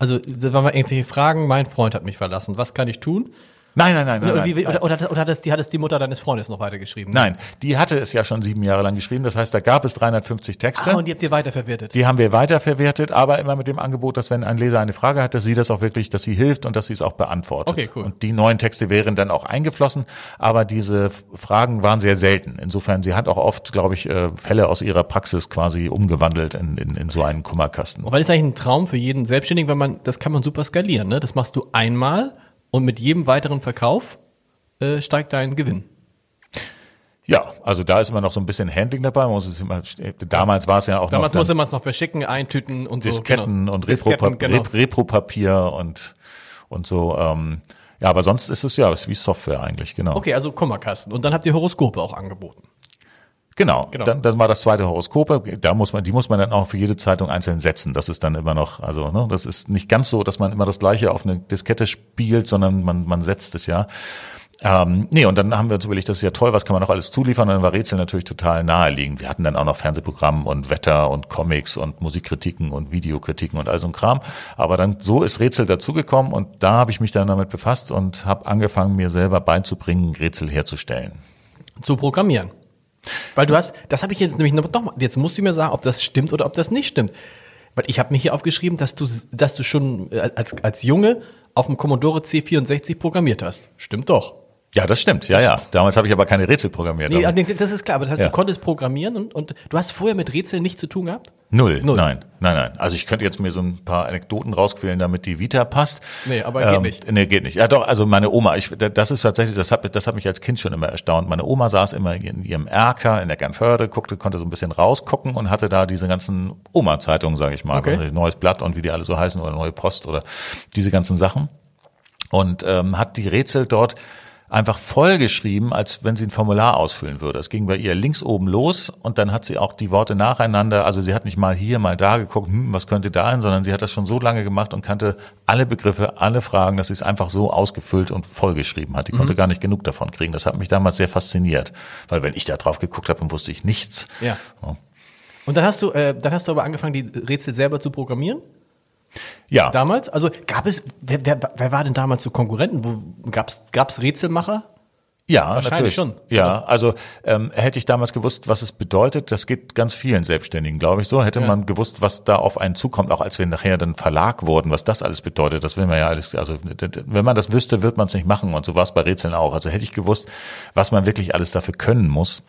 Also, da waren mal irgendwelche Fragen, mein Freund hat mich verlassen, was kann ich tun? Nein, nein, nein. nein, oder, wie, oder, oder, oder hat, es, die, hat es die Mutter deines Freundes noch weitergeschrieben? Nein, die hatte es ja schon sieben Jahre lang geschrieben. Das heißt, da gab es 350 Texte. Ah, und die habt ihr weiterverwertet? Die haben wir weiterverwertet, aber immer mit dem Angebot, dass wenn ein Leser eine Frage hat, dass sie das auch wirklich, dass sie hilft und dass sie es auch beantwortet. Okay, cool. Und die neuen Texte wären dann auch eingeflossen, aber diese Fragen waren sehr selten. Insofern, sie hat auch oft, glaube ich, äh, Fälle aus ihrer Praxis quasi umgewandelt in, in, in so einen Kummerkasten. Und weil das ist eigentlich ein Traum für jeden Selbstständigen, weil man, das kann man super skalieren. Ne? Das machst du einmal und mit jedem weiteren Verkauf äh, steigt dein Gewinn. Ja, also da ist immer noch so ein bisschen Handling dabei. Man muss es immer, damals war es ja auch damals noch. Damals musste man es noch verschicken, eintüten und Disketten so. Genau. und Repro-Papier genau. Repro und, und so. Ähm, ja, aber sonst ist es ja ist wie Software eigentlich, genau. Okay, also Kummerkasten. Und dann habt ihr Horoskope auch angeboten. Genau, genau. Dann, das war das zweite Horoskop. Da muss man, die muss man dann auch für jede Zeitung einzeln setzen. Das ist dann immer noch, also ne, das ist nicht ganz so, dass man immer das Gleiche auf eine Diskette spielt, sondern man, man setzt es ja. Ähm, nee, und dann haben wir uns überlegt, das ist ja toll, was kann man noch alles zuliefern? Und dann war Rätsel natürlich total naheliegend. Wir hatten dann auch noch Fernsehprogramm und Wetter und Comics und Musikkritiken und Videokritiken und all so ein Kram. Aber dann so ist Rätsel dazugekommen und da habe ich mich dann damit befasst und habe angefangen, mir selber beizubringen, Rätsel herzustellen. Zu programmieren. Weil du hast, das habe ich jetzt nämlich noch, jetzt musst du mir sagen, ob das stimmt oder ob das nicht stimmt. Weil ich habe mir hier aufgeschrieben, dass du, dass du schon äh, als, als Junge auf dem Commodore C64 programmiert hast. Stimmt doch. Ja, das stimmt. Ja, ja. Damals habe ich aber keine Rätsel programmiert. Nee, das ist klar. Aber das heißt, ja. du konntest programmieren und, und du hast vorher mit Rätseln nichts zu tun gehabt? Null. Null. Nein, nein, nein. Also ich könnte jetzt mir so ein paar Anekdoten rausquälen, damit die Vita passt. Nee, aber ähm, geht nicht. Nee, geht nicht. Ja, doch. Also meine Oma, ich, das ist tatsächlich, das hat, das hat mich als Kind schon immer erstaunt. Meine Oma saß immer in ihrem Erker in der Gernförde, guckte, konnte so ein bisschen rausgucken und hatte da diese ganzen Oma-Zeitungen, sage ich mal. Okay. Also Neues Blatt und wie die alle so heißen oder Neue Post oder diese ganzen Sachen. Und ähm, hat die Rätsel dort einfach vollgeschrieben, als wenn sie ein Formular ausfüllen würde. Es ging bei ihr links oben los und dann hat sie auch die Worte nacheinander, also sie hat nicht mal hier, mal da geguckt, hm, was könnte da hin, sondern sie hat das schon so lange gemacht und kannte alle Begriffe, alle Fragen, dass sie es einfach so ausgefüllt und vollgeschrieben hat. Die mhm. konnte gar nicht genug davon kriegen. Das hat mich damals sehr fasziniert, weil wenn ich da drauf geguckt habe, dann wusste ich nichts. Ja. ja. Und dann hast du, äh, dann hast du aber angefangen, die Rätsel selber zu programmieren? Ja. Damals? Also gab es, wer, wer, wer war denn damals so Konkurrenten? Wo gab's gab's Rätselmacher? Ja, natürlich schon. Ja, also ähm, hätte ich damals gewusst, was es bedeutet, das geht ganz vielen Selbstständigen, glaube ich, so. Hätte ja. man gewusst, was da auf einen zukommt, auch als wir nachher dann Verlag wurden, was das alles bedeutet, das will man ja alles, also wenn man das wüsste, wird man es nicht machen und so war es bei Rätseln auch. Also hätte ich gewusst, was man wirklich alles dafür können muss,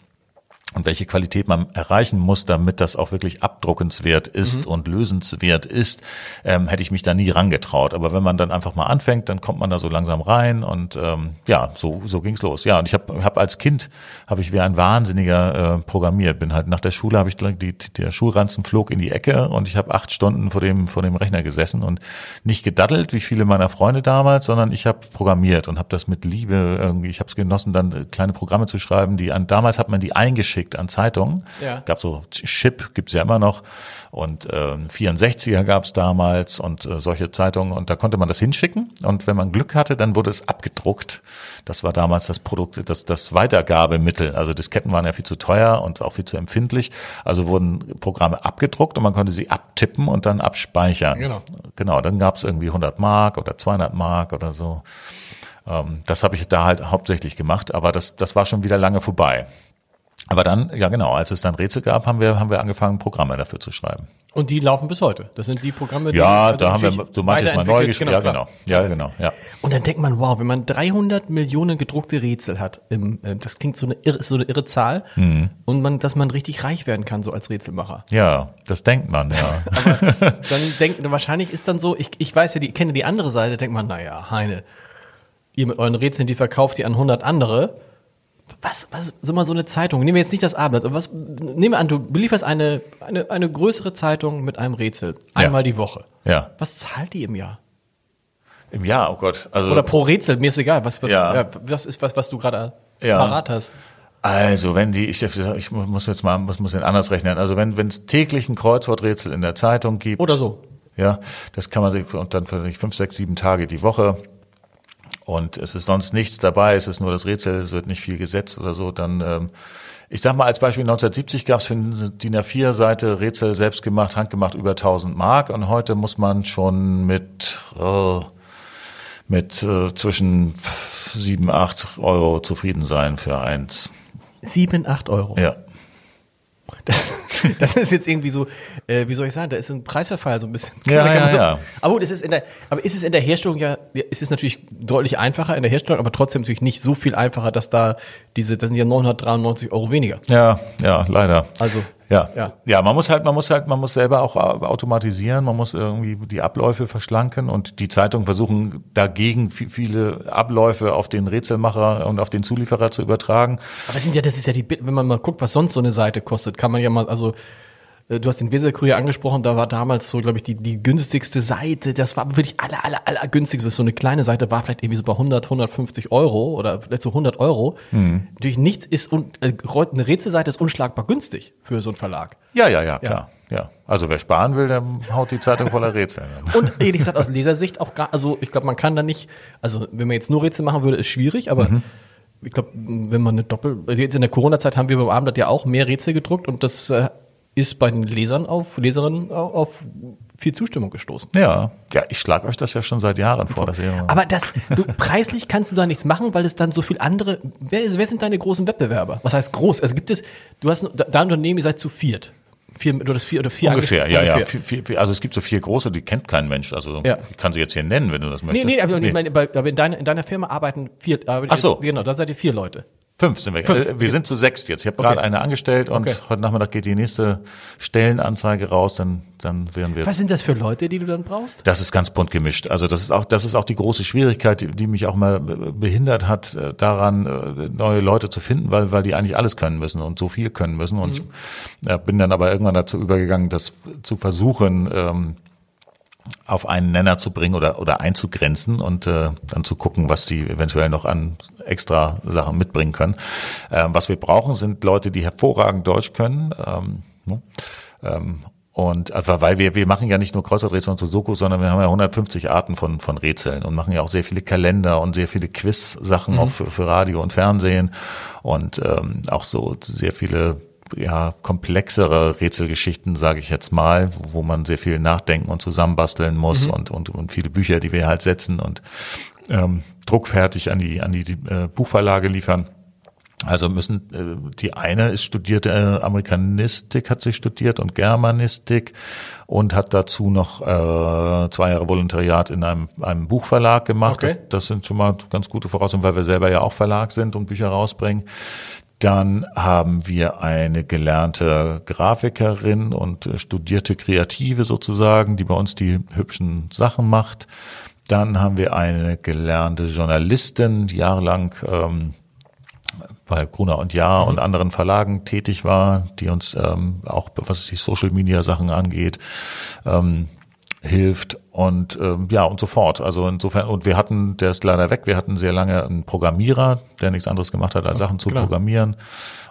und welche Qualität man erreichen muss, damit das auch wirklich abdruckenswert ist mhm. und lösenswert ist, ähm, hätte ich mich da nie rangetraut. Aber wenn man dann einfach mal anfängt, dann kommt man da so langsam rein und ähm, ja, so so ging's los. Ja, und ich habe hab als Kind habe ich wie ein Wahnsinniger äh, programmiert. Bin halt nach der Schule habe ich die, der Schulranzen flog in die Ecke und ich habe acht Stunden vor dem vor dem Rechner gesessen und nicht gedaddelt wie viele meiner Freunde damals, sondern ich habe programmiert und habe das mit Liebe irgendwie. Ich habe es genossen, dann äh, kleine Programme zu schreiben, die an damals hat man die eingeschickt geschickt an Zeitungen. Ja. Gab so Chip, gibt's ja immer noch. Und äh, 64er gab's damals und äh, solche Zeitungen. Und da konnte man das hinschicken. Und wenn man Glück hatte, dann wurde es abgedruckt. Das war damals das Produkt, das, das Weitergabemittel. Also Disketten waren ja viel zu teuer und auch viel zu empfindlich. Also wurden Programme abgedruckt und man konnte sie abtippen und dann abspeichern. Genau. Genau, dann gab's irgendwie 100 Mark oder 200 Mark oder so. Ähm, das habe ich da halt hauptsächlich gemacht, aber das, das war schon wieder lange vorbei. Aber dann, ja genau, als es dann Rätsel gab, haben wir, haben wir angefangen, Programme dafür zu schreiben. Und die laufen bis heute. Das sind die Programme, die Ja, also da haben wir so manches mal neu geschrieben. Genau, ja, genau. Ja, genau. Ja. Und dann denkt man, wow, wenn man 300 Millionen gedruckte Rätsel hat, im, äh, das klingt so eine irre, so eine irre Zahl, mhm. und man, dass man richtig reich werden kann, so als Rätselmacher. Ja, das denkt man, ja. Aber dann denkt, wahrscheinlich ist dann so, ich, ich weiß ja, die, ich kenne die andere Seite, denkt man, naja, Heine, ihr mit euren Rätseln, die verkauft ihr an 100 andere was, was, so mal so eine Zeitung, nehmen wir jetzt nicht das Abendblatt, aber was, nehmen wir an, du belieferst eine, eine, eine größere Zeitung mit einem Rätsel, einmal ja. die Woche. Ja. Was zahlt die im Jahr? Im Jahr, oh Gott. Also, Oder pro Rätsel, mir ist egal, was, was, ja. ja was ist was, was du gerade ja. parat hast. Also wenn die, ich, ich muss jetzt mal, muss, muss den anders rechnen. Also wenn wenn es täglich ein Kreuzworträtsel in der Zeitung gibt. Oder so. Ja, das kann man sich, und dann für fünf, sechs, sieben Tage die Woche und es ist sonst nichts dabei, es ist nur das Rätsel, es wird nicht viel gesetzt oder so, dann, ähm, ich sag mal als Beispiel 1970 gab es für eine DIN A4-Seite Rätsel selbst gemacht, handgemacht über 1000 Mark und heute muss man schon mit, äh, mit äh, zwischen 7, 8 Euro zufrieden sein für eins. 7, 8 Euro? Ja. Das, das ist jetzt irgendwie so, äh, wie soll ich sagen, da ist ein Preisverfall so ein bisschen. Ja, ja, ja. Aber gut, es ist in der, aber ist es in der Herstellung ja, ist es natürlich deutlich einfacher in der Herstellung, aber trotzdem natürlich nicht so viel einfacher, dass da diese, das sind ja 993 Euro weniger. Ja, ja, leider. Also ja. ja. Ja, man muss halt, man muss halt, man muss selber auch automatisieren, man muss irgendwie die Abläufe verschlanken und die Zeitungen versuchen dagegen viele Abläufe auf den Rätselmacher und auf den Zulieferer zu übertragen. Aber das sind ja, das ist ja die, wenn man mal guckt, was sonst so eine Seite kostet, kann man ja mal, also äh, Du hast den Weserkurier angesprochen, da war damals so, glaube ich, die, die günstigste Seite, das war wirklich aller, aller, aller günstigste. So eine kleine Seite war vielleicht irgendwie so bei 100, 150 Euro oder vielleicht so 100 Euro. Mhm. Natürlich nichts ist, un, äh, eine Rätselseite ist unschlagbar günstig für so einen Verlag. Ja, ja, ja, klar. Ja. ja. Also wer sparen will, der haut die Zeitung voller Rätsel. Und ehrlich gesagt, aus Lesersicht auch gar, also ich glaube, man kann da nicht, also wenn man jetzt nur Rätsel machen würde, ist schwierig, aber mhm. ich glaube, wenn man eine Doppel, also jetzt in der Corona-Zeit haben wir beim Abendblatt ja auch mehr Rätsel gedruckt und das äh, ist bei den Lesern auf, Leserinnen auf viel Zustimmung gestoßen. Ja, ja, ich schlage euch das ja schon seit Jahren vor. Dass ihr Aber das, du, preislich kannst du da nichts machen, weil es dann so viel andere, wer, ist, wer sind deine großen Wettbewerber? Was heißt groß? Also gibt es, du hast, da Unternehmen, ihr seid zu viert. Vier, oder das vier oder vier Ungefähr, ja, ungefähr. ja. Vier, vier, also es gibt so vier große, die kennt kein Mensch. Also ja. ich kann sie jetzt hier nennen, wenn du das möchtest. Nee, nee, aber, nee. Ich meine, bei, in, deiner, in deiner Firma arbeiten vier, aber Ach so. genau, da seid ihr vier Leute. Fünf sind wir. Fünf. Wir sind zu sechs jetzt. Ich habe gerade okay. eine angestellt und okay. heute Nachmittag geht die nächste Stellenanzeige raus, dann, dann werden wir. Was sind das für Leute, die du dann brauchst? Das ist ganz bunt gemischt. Also das ist auch, das ist auch die große Schwierigkeit, die, die mich auch mal behindert hat, äh, daran äh, neue Leute zu finden, weil, weil die eigentlich alles können müssen und so viel können müssen. Und mhm. ich bin dann aber irgendwann dazu übergegangen, das zu versuchen, ähm, auf einen Nenner zu bringen oder, oder einzugrenzen und äh, dann zu gucken, was die eventuell noch an extra Sachen mitbringen können. Ähm, was wir brauchen, sind Leute, die hervorragend Deutsch können. Ähm, ne? ähm, und also, weil wir, wir machen ja nicht nur Kreuzworträtsel und Sudoku, sondern wir haben ja 150 Arten von, von Rätseln und machen ja auch sehr viele Kalender und sehr viele Quiz-Sachen mhm. auch für, für Radio und Fernsehen und ähm, auch so sehr viele ja, komplexere Rätselgeschichten, sage ich jetzt mal, wo, man sehr viel nachdenken und zusammenbasteln muss mhm. und, und, und viele Bücher, die wir halt setzen und ähm, druckfertig an die, an die, die äh, Buchverlage liefern. Also müssen äh, die eine ist studierte äh, Amerikanistik, hat sie studiert und Germanistik und hat dazu noch äh, zwei Jahre Volontariat in einem, einem Buchverlag gemacht. Okay. Das, das sind schon mal ganz gute Voraussetzungen, weil wir selber ja auch Verlag sind und Bücher rausbringen. Dann haben wir eine gelernte Grafikerin und äh, studierte Kreative sozusagen, die bei uns die hübschen Sachen macht. Dann haben wir eine gelernte Journalistin, die jahrelang ähm, bei Gruner und Jahr mhm. und anderen Verlagen tätig war, die uns ähm, auch, was die Social Media Sachen angeht, ähm, hilft und ähm, ja und so fort. Also insofern und wir hatten, der ist leider weg. Wir hatten sehr lange einen Programmierer, der nichts anderes gemacht hat, als Sachen zu Klar. programmieren.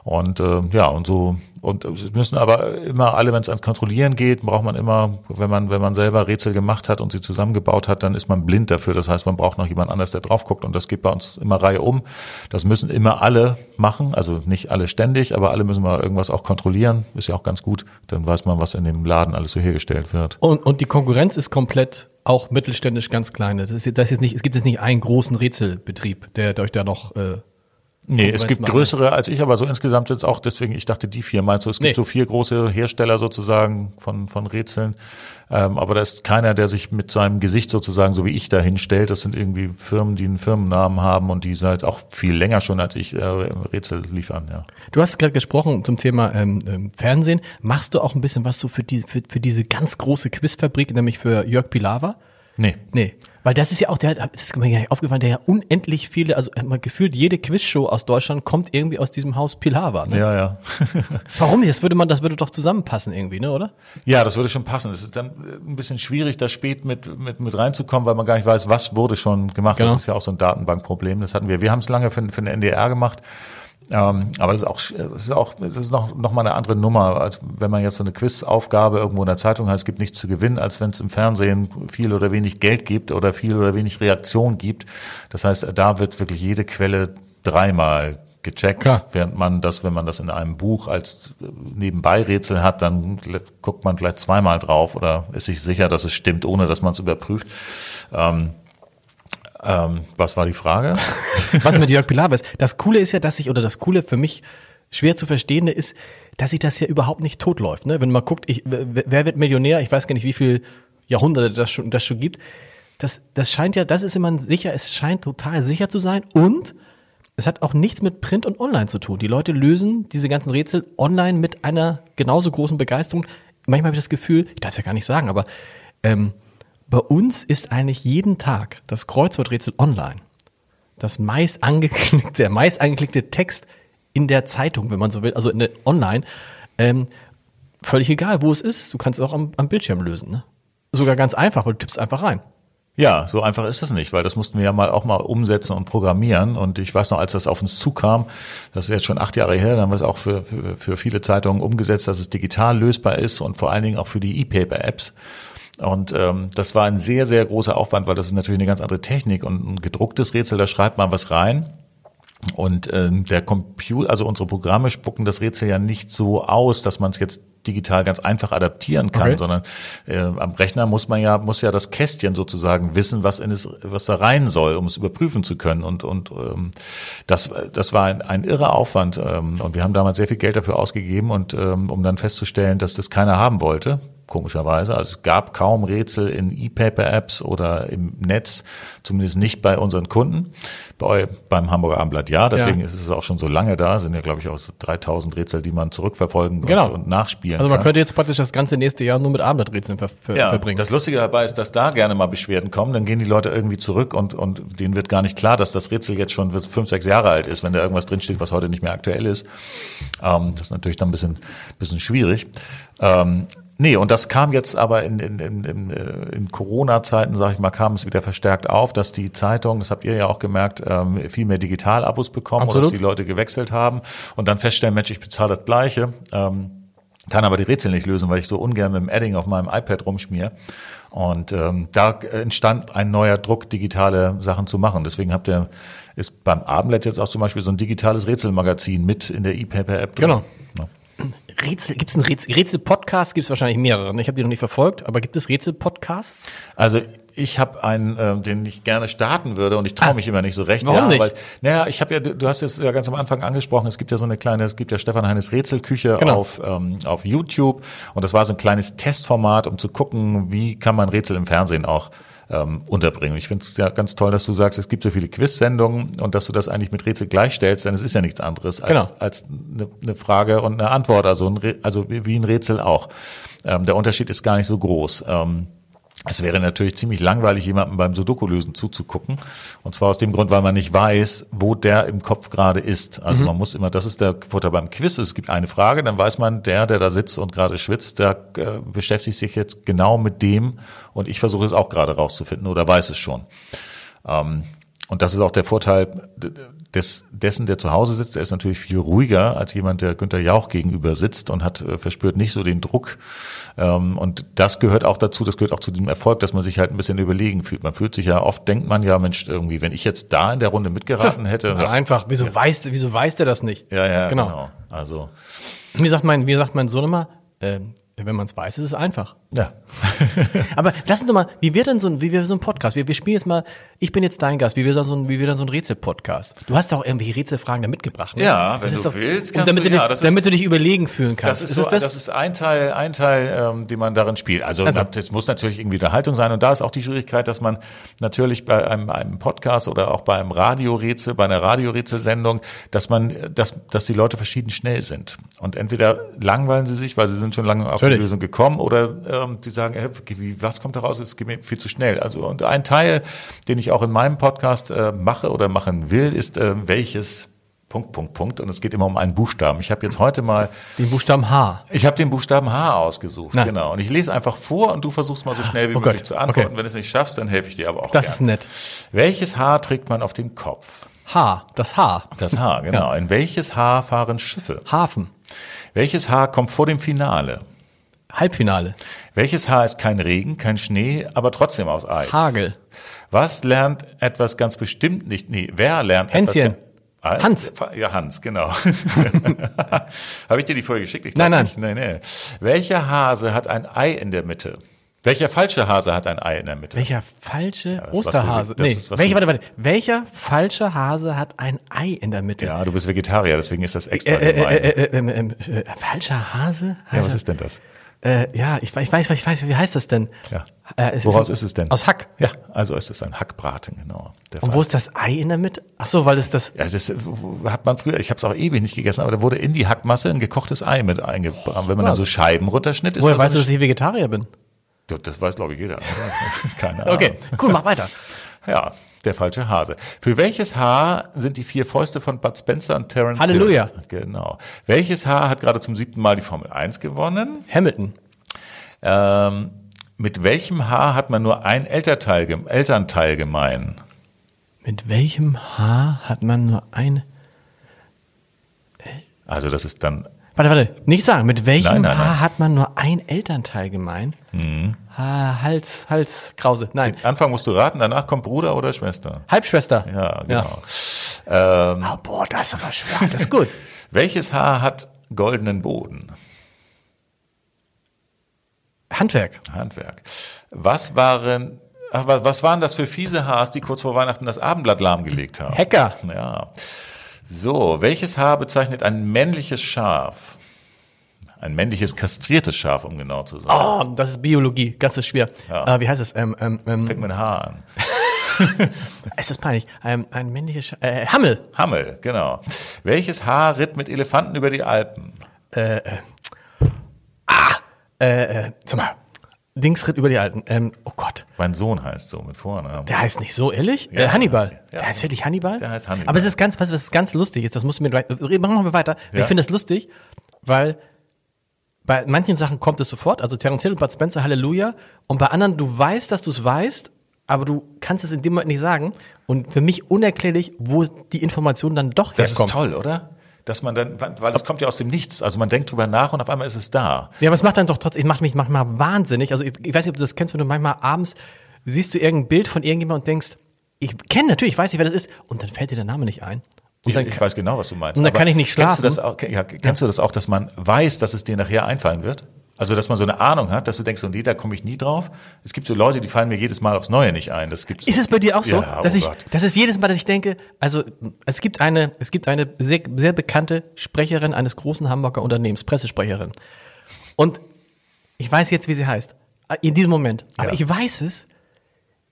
Und äh, ja und so und es müssen aber immer alle, wenn es ans Kontrollieren geht, braucht man immer, wenn man wenn man selber Rätsel gemacht hat und sie zusammengebaut hat, dann ist man blind dafür. Das heißt, man braucht noch jemand anders, der drauf guckt und das geht bei uns immer Reihe um. Das müssen immer alle machen, also nicht alle ständig, aber alle müssen mal irgendwas auch kontrollieren. Ist ja auch ganz gut. Dann weiß man, was in dem Laden alles so hergestellt wird. Und und die Konkurrenz ist komplett auch mittelständisch ganz kleine. Das ist, das ist nicht, es gibt jetzt nicht einen großen Rätselbetrieb, der euch da noch äh, Nee, es gibt größere als ich, aber so insgesamt jetzt auch, deswegen, ich dachte die vier meinst du, es gibt nee. so vier große Hersteller sozusagen von, von Rätseln. Ähm, aber da ist keiner, der sich mit seinem Gesicht sozusagen, so wie ich da hinstellt. Das sind irgendwie Firmen, die einen Firmennamen haben und die seit auch viel länger schon als ich äh, Rätsel liefern, ja. Du hast gerade gesprochen zum Thema ähm, ähm, Fernsehen. Machst du auch ein bisschen was so für die, für, für diese ganz große Quizfabrik, nämlich für Jörg Pilawa? Nee. Nee. Weil das ist ja auch, der, das ist mir ja aufgefallen, der ja unendlich viele, also man gefühlt jede Quizshow aus Deutschland kommt irgendwie aus diesem Haus Pilawa. Ne? Ja, ja. Warum nicht? Das würde man, das würde doch zusammenpassen irgendwie, ne, oder? Ja, das würde schon passen. Es ist dann ein bisschen schwierig, da spät mit, mit, mit reinzukommen, weil man gar nicht weiß, was wurde schon gemacht. Genau. Das ist ja auch so ein Datenbankproblem. Das hatten wir. Wir haben es lange für, für den NDR gemacht. Ähm, aber das ist auch, das ist auch, das ist noch, noch mal eine andere Nummer, als wenn man jetzt so eine Quizaufgabe irgendwo in der Zeitung hat, es gibt nichts zu gewinnen, als wenn es im Fernsehen viel oder wenig Geld gibt oder viel oder wenig Reaktion gibt. Das heißt, da wird wirklich jede Quelle dreimal gecheckt, Klar. während man das, wenn man das in einem Buch als Nebenbeirätsel hat, dann guckt man vielleicht zweimal drauf oder ist sich sicher, dass es stimmt, ohne dass man es überprüft. Ähm, ähm, was war die Frage? was mit Jörg Pilawa ist. Das Coole ist ja, dass ich, oder das Coole für mich schwer zu verstehende ist, dass sich das ja überhaupt nicht totläuft. Ne? Wenn man guckt, ich, wer wird Millionär? Ich weiß gar nicht, wie viele Jahrhunderte das schon, das schon gibt. Das, das scheint ja, das ist immer sicher, es scheint total sicher zu sein und es hat auch nichts mit Print und Online zu tun. Die Leute lösen diese ganzen Rätsel online mit einer genauso großen Begeisterung. Manchmal habe ich das Gefühl, ich darf es ja gar nicht sagen, aber ähm, bei uns ist eigentlich jeden Tag das Kreuzworträtsel online. Das meist angeklickte, der meist angeklickte Text in der Zeitung, wenn man so will, also in der, online, ähm, völlig egal, wo es ist. Du kannst es auch am, am Bildschirm lösen. Ne? Sogar ganz einfach, weil du tippst einfach rein. Ja, so einfach ist das nicht, weil das mussten wir ja mal auch mal umsetzen und programmieren. Und ich weiß noch, als das auf uns zukam, das ist jetzt schon acht Jahre her, dann haben wir es auch für, für, für viele Zeitungen umgesetzt, dass es digital lösbar ist und vor allen Dingen auch für die E-Paper-Apps. Und ähm, das war ein sehr, sehr großer Aufwand, weil das ist natürlich eine ganz andere Technik. Und ein gedrucktes Rätsel, da schreibt man was rein. Und ähm, der Computer, also unsere Programme spucken das Rätsel ja nicht so aus, dass man es jetzt digital ganz einfach adaptieren kann, okay. sondern äh, am Rechner muss man ja muss ja das Kästchen sozusagen wissen, was in es was da rein soll, um es überprüfen zu können und und ähm, das das war ein, ein irrer Aufwand ähm, und wir haben damals sehr viel Geld dafür ausgegeben und ähm, um dann festzustellen, dass das keiner haben wollte, komischerweise. Also es gab kaum Rätsel in E-Paper-Apps oder im Netz, zumindest nicht bei unseren Kunden. Bei, beim Hamburger Abendblatt ja, deswegen ja. ist es auch schon so lange da, sind ja glaube ich auch so 3000 Rätsel, die man zurückverfolgen genau. und, und, nachspielen Also man kann. könnte jetzt praktisch das ganze nächste Jahr nur mit Abendblatträtseln ver ver ja, verbringen. Das Lustige dabei ist, dass da gerne mal Beschwerden kommen, dann gehen die Leute irgendwie zurück und, und denen wird gar nicht klar, dass das Rätsel jetzt schon fünf, sechs Jahre alt ist, wenn da irgendwas drinsteht, was heute nicht mehr aktuell ist. Ähm, das ist natürlich dann ein bisschen, bisschen schwierig. Ähm, Nee, und das kam jetzt aber in, in, in, in, äh, Corona-Zeiten, sage ich mal, kam es wieder verstärkt auf, dass die Zeitung, das habt ihr ja auch gemerkt, ähm, viel mehr Digital-Abos bekommen Absolut. oder dass die Leute gewechselt haben und dann feststellen, Mensch, ich bezahle das Gleiche, ähm, kann aber die Rätsel nicht lösen, weil ich so ungern mit dem Adding auf meinem iPad rumschmier. Und ähm, da entstand ein neuer Druck, digitale Sachen zu machen. Deswegen habt ihr, ist beim Abendblatt jetzt auch zum Beispiel so ein digitales Rätselmagazin mit in der E-Paper-App drin. Genau. Ja. Rätsel, gibt es einen Rätsel, Rätsel-Podcast? Gibt es wahrscheinlich mehrere. ne? Ich habe die noch nicht verfolgt, aber gibt es Rätsel-Podcasts? Also ich habe einen, ähm, den ich gerne starten würde und ich traue mich immer nicht so recht. Ah. Warum ja, nicht? Weil, naja, ich habe ja, du du hast es ja ganz am Anfang angesprochen, es gibt ja so eine kleine, es gibt ja Stefan Heines Rätselküche Genau. auf, ähm, auf YouTube und das war so ein kleines Testformat, um zu gucken, wie kann man Rätsel im Fernsehen auch ähm, unterbringen. Ich finde es ja ganz toll, dass du sagst, es gibt so viele Quiz-Sendungen und dass du das eigentlich mit Rätsel gleichstellst, denn es ist ja nichts anderes als, Genau. als eine, eine Frage und eine Antwort, also, ein, also wie wie ein Rätsel auch. Ähm, der Unterschied ist gar nicht so groß. Ähm, es wäre natürlich ziemlich langweilig, jemandem beim Sudoku-Lösen zuzugucken. Und zwar aus dem Grund, weil man nicht weiß, wo der im Kopf gerade ist. Also man muss immer, das ist der Vorteil beim Quiz. Es gibt eine Frage, dann weiß man, der, der da sitzt und gerade schwitzt, der äh, beschäftigt sich jetzt genau mit dem. Und ich versuche es auch gerade rauszufinden oder weiß es schon. Ähm, und das ist auch der Vorteil des, dessen, der zu Hause sitzt. Er ist natürlich viel ruhiger als jemand, der Günter Jauch gegenüber sitzt und hat äh, verspürt nicht so den Druck. Ähm, und das gehört auch dazu, das gehört auch zu dem Erfolg, dass man sich halt ein bisschen überlegen fühlt. Man fühlt sich ja oft, denkt man ja, Mensch, irgendwie, wenn ich jetzt da in der Runde mitgeraten hätte. Na, einfach. Wieso weiß, wieso weiß der das nicht? ja, ja, genau. genau. Also, Wie sagt mein, wie sagt mein Sohn immer, ähm, wenn man es weiß, ist es einfach. Ja. Aber lass uns doch mal, wie wird denn so ein, wie wird so ein Podcast? Wir, wir spielen jetzt mal, ich bin jetzt dein Gast, wie dann so ein, wie wird dann so ein Rätsel-Podcast? Du hast doch irgendwelche Rätselfragen da mitgebracht, ne? Ja, wenn Das ist du doch, willst, kannst damit du- ja, dich, das ist- damit du dich überlegen fühlen kannst. Das ist, so, es das? ist ein Teil, ein Teil, ähm, den man darin spielt. Also, Also- es muss natürlich irgendwie Unterhaltung sein. Und da ist auch die Schwierigkeit, dass man natürlich bei einem, einem Podcast oder auch bei einem Radiorätsel, bei einer Radiorätselsendung, dass man, dass, dass die Leute verschieden schnell sind. Und entweder langweilen sie sich, weil sie sind schon lange auf die. Lösung gekommen, oder ähm, sie sagen, äh, wie, was kommt da raus? Es geht mir viel zu schnell. Also und ein Teil, den ich auch in meinem Podcast äh, mache oder machen will, ist äh, welches Punkt, Punkt, Punkt. Und es geht immer um einen Buchstaben. Ich habe jetzt heute mal Den Buchstaben H. ich habe den Buchstaben H ausgesucht, Na. genau. Und ich lese einfach vor und du versuchst mal so schnell wie Oh möglich Gott, zu antworten. okay. Wenn du es nicht schaffst, dann helfe ich dir aber auch Das gern. ist nett. Welches Haar trägt man auf dem Kopf? H. Das H. Das Haar, genau. In welches Haar fahren Schiffe? Hafen. Welches Haar kommt vor dem Finale? Halbfinale. Welches Haar ist kein Regen, kein Schnee, aber trotzdem aus Eis? Hagel. Was lernt etwas ganz bestimmt nicht? Nee, wer lernt Hänschen. etwas? Hans. Ja, Hans, genau. Habe ich dir die Folge geschickt? Ich Nein, nein. Nicht. Nee, nee. Welcher Hase hat ein Ei in der Mitte? Welcher falsche Hase hat ein Ei in der Mitte? Welcher falsche was Osterhase? das Nee, ist welcher, warte, warte. Welcher falsche Hase hat ein Ei in der Mitte? Ja, du bist Vegetarier, deswegen ist das extra Äh, äh, gemein. äh, äh, ähm, ähm, äh, falscher Hase? ja, was ist denn das? Äh, ja, ich, weiß- ich weiß, ich weiß, wie heißt das denn? Ja. Äh, es Woraus ist es denn? Aus Hack. Ja, also ist es ein Hackbraten, genau. Und Fall. wo ist das Ei in der Mitte? Ach so, weil es das. Ja, das ist, hat man früher, ich habe es auch ewig nicht gegessen, aber da wurde in die Hackmasse ein gekochtes Ei mit eingebracht. Wenn man dann so Scheiben runterschnitt, ist Woher weißt so du, dass ich Vegetarier bin? Das weiß, glaube ich, jeder. Keine Ahnung. Okay, cool, mach weiter. Ja, der falsche Hase. Für welches Haar sind die vier Fäuste von Bud Spencer und Terence Halleluja. Hill? Genau. Welches Haar hat gerade zum siebten Mal die Formel 1 gewonnen? Hamilton. Ähm, mit welchem Haar hat man nur ein Elternteil, Elternteil gemein? Mit welchem Haar hat man nur ein. Also das ist dann, Warte, warte, nicht sagen. Mit welchem Nein, nein, Haar nein. hat man nur ein Elternteil gemein? Ha, Hals, Hals, Krause. Nein. Anfang musst du raten, danach kommt Bruder oder Schwester. Halbschwester. Ja, genau. Ähm, Oh, boah, das ist aber schwer. Das ist gut. welches Haar hat goldenen Boden? Handwerk. Handwerk. Was waren, ach, was, was waren das für fiese Haars, die kurz vor Weihnachten das Abendblatt lahmgelegt haben? Hacker. Ja. So, welches Haar bezeichnet ein männliches Schaf? Ein männliches kastriertes Schaf, um genau zu sein. Oh, das ist Biologie. Ganz so schwer. Ja. Äh, wie heißt es? Ähm, ähm, ähm, Fängt mit Haar an. ist das peinlich? Ähm, ein männliches Sch äh, Hammel. Hammel, genau. Welches Haar ritt mit Elefanten über die Alpen? Äh, sag mal. Dingsritt über die Alten. Ähm, oh Gott. Mein Sohn heißt so mit Vornamen. Der heißt nicht so, ehrlich? Ja. äh, Hannibal. Ja. Der heißt wirklich Hannibal? Der heißt Hannibal. Aber es ist ganz, was, was ist ganz lustig jetzt, das musst du mir gleich, machen wir weiter. Ja. Ich finde das lustig, weil bei manchen Sachen kommt es sofort, also Terence Hill und Bud Spencer, Halleluja. Und bei anderen, du weißt, dass du es weißt, aber du kannst es in dem Moment nicht sagen. Und für mich unerklärlich, wo die Information dann doch Das herkommt. ist toll, oder? Dass man dann, weil das kommt ja aus dem Nichts. Also man denkt drüber nach und auf einmal ist es da. Ja, aber es macht dann doch trotzdem, macht mich manchmal wahnsinnig. Also ich, ich weiß nicht, ob du das kennst, wenn du manchmal abends siehst du irgendein Bild von irgendjemandem und denkst, ich kenne natürlich, ich weiß nicht, wer das ist, und dann fällt dir der Name nicht ein. Ich, ich weiß genau, was du meinst. und dann kann ich nicht Kennst du das schlafen. auch, ja, kennst du das auch, dass man weiß, dass es dir nachher einfallen wird? Also, dass man so eine Ahnung hat, dass du denkst, und nee, da komme ich nie drauf. Es gibt so Leute, die fallen mir jedes Mal aufs Neue nicht ein. Das gibt's. Ist es bei dir auch so, Ja, dass oh ich, Gott. dass es jedes Mal, dass ich denke, also es gibt eine, es gibt eine sehr, sehr bekannte Sprecherin eines großen Hamburger Unternehmens, Pressesprecherin. Und ich weiß jetzt, wie sie heißt. In diesem Moment. Aber Ja. ich weiß es,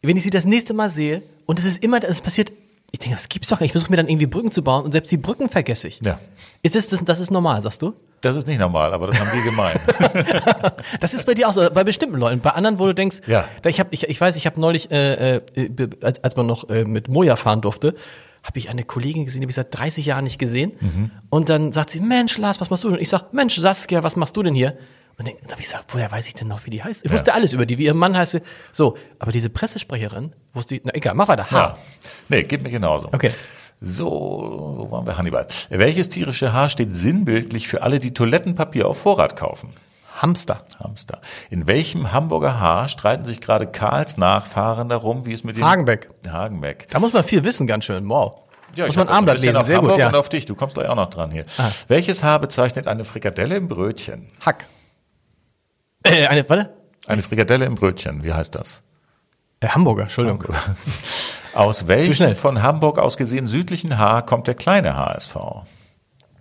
wenn ich sie das nächste Mal sehe, und es ist immer, es passiert, ich denke, das gibt's doch nicht. Ich versuche mir dann irgendwie Brücken zu bauen und selbst die Brücken vergesse ich. Ja. Ist es, das, das ist normal, sagst du? Das ist nicht normal, aber das haben wir gemeint. Das ist bei dir auch so, bei bestimmten Leuten. Bei anderen, wo du denkst, Ja. da ich, hab, ich, ich weiß, ich habe neulich, äh, äh, als, als man noch äh, mit Moja fahren durfte, habe ich eine Kollegin gesehen, die habe ich seit 30 Jahren nicht gesehen. Mhm. Und dann sagt sie, Mensch, Lars, was machst du denn? Ich sag, Mensch, Saskia, was machst du denn hier? Und dann habe ich gesagt, woher weiß ich denn noch, wie die heißt? Ich wusste alles über die, wie ihr Mann heißt. So, aber diese Pressesprecherin wusste ich, na egal, mach weiter. Ha. Ja. Nee, geht mir genauso. Okay. So, wo waren wir? Hannibal. Welches tierische Haar steht sinnbildlich für alle, die Toilettenpapier auf Vorrat kaufen? Hamster. Hamster. In welchem Hamburger Haar streiten sich gerade Karls Nachfahren darum, wie es mit dem Hagenbeck. Hagenbeck. Da muss man viel wissen, ganz schön. Wow. Ja, muss ich man Armblatt bisschen lesen, auf sehr Hamburg gut. Ja. Und auf dich, du kommst gleich auch noch dran hier. Ah. Welches Haar bezeichnet eine Frikadelle im Brötchen? Hack. Äh, eine, warte. Eine Frikadelle im Brötchen, wie heißt das? Äh, Hamburger, Entschuldigung. Aus schnell. welchem von Hamburg aus gesehen südlichen Haar kommt der kleine HSV?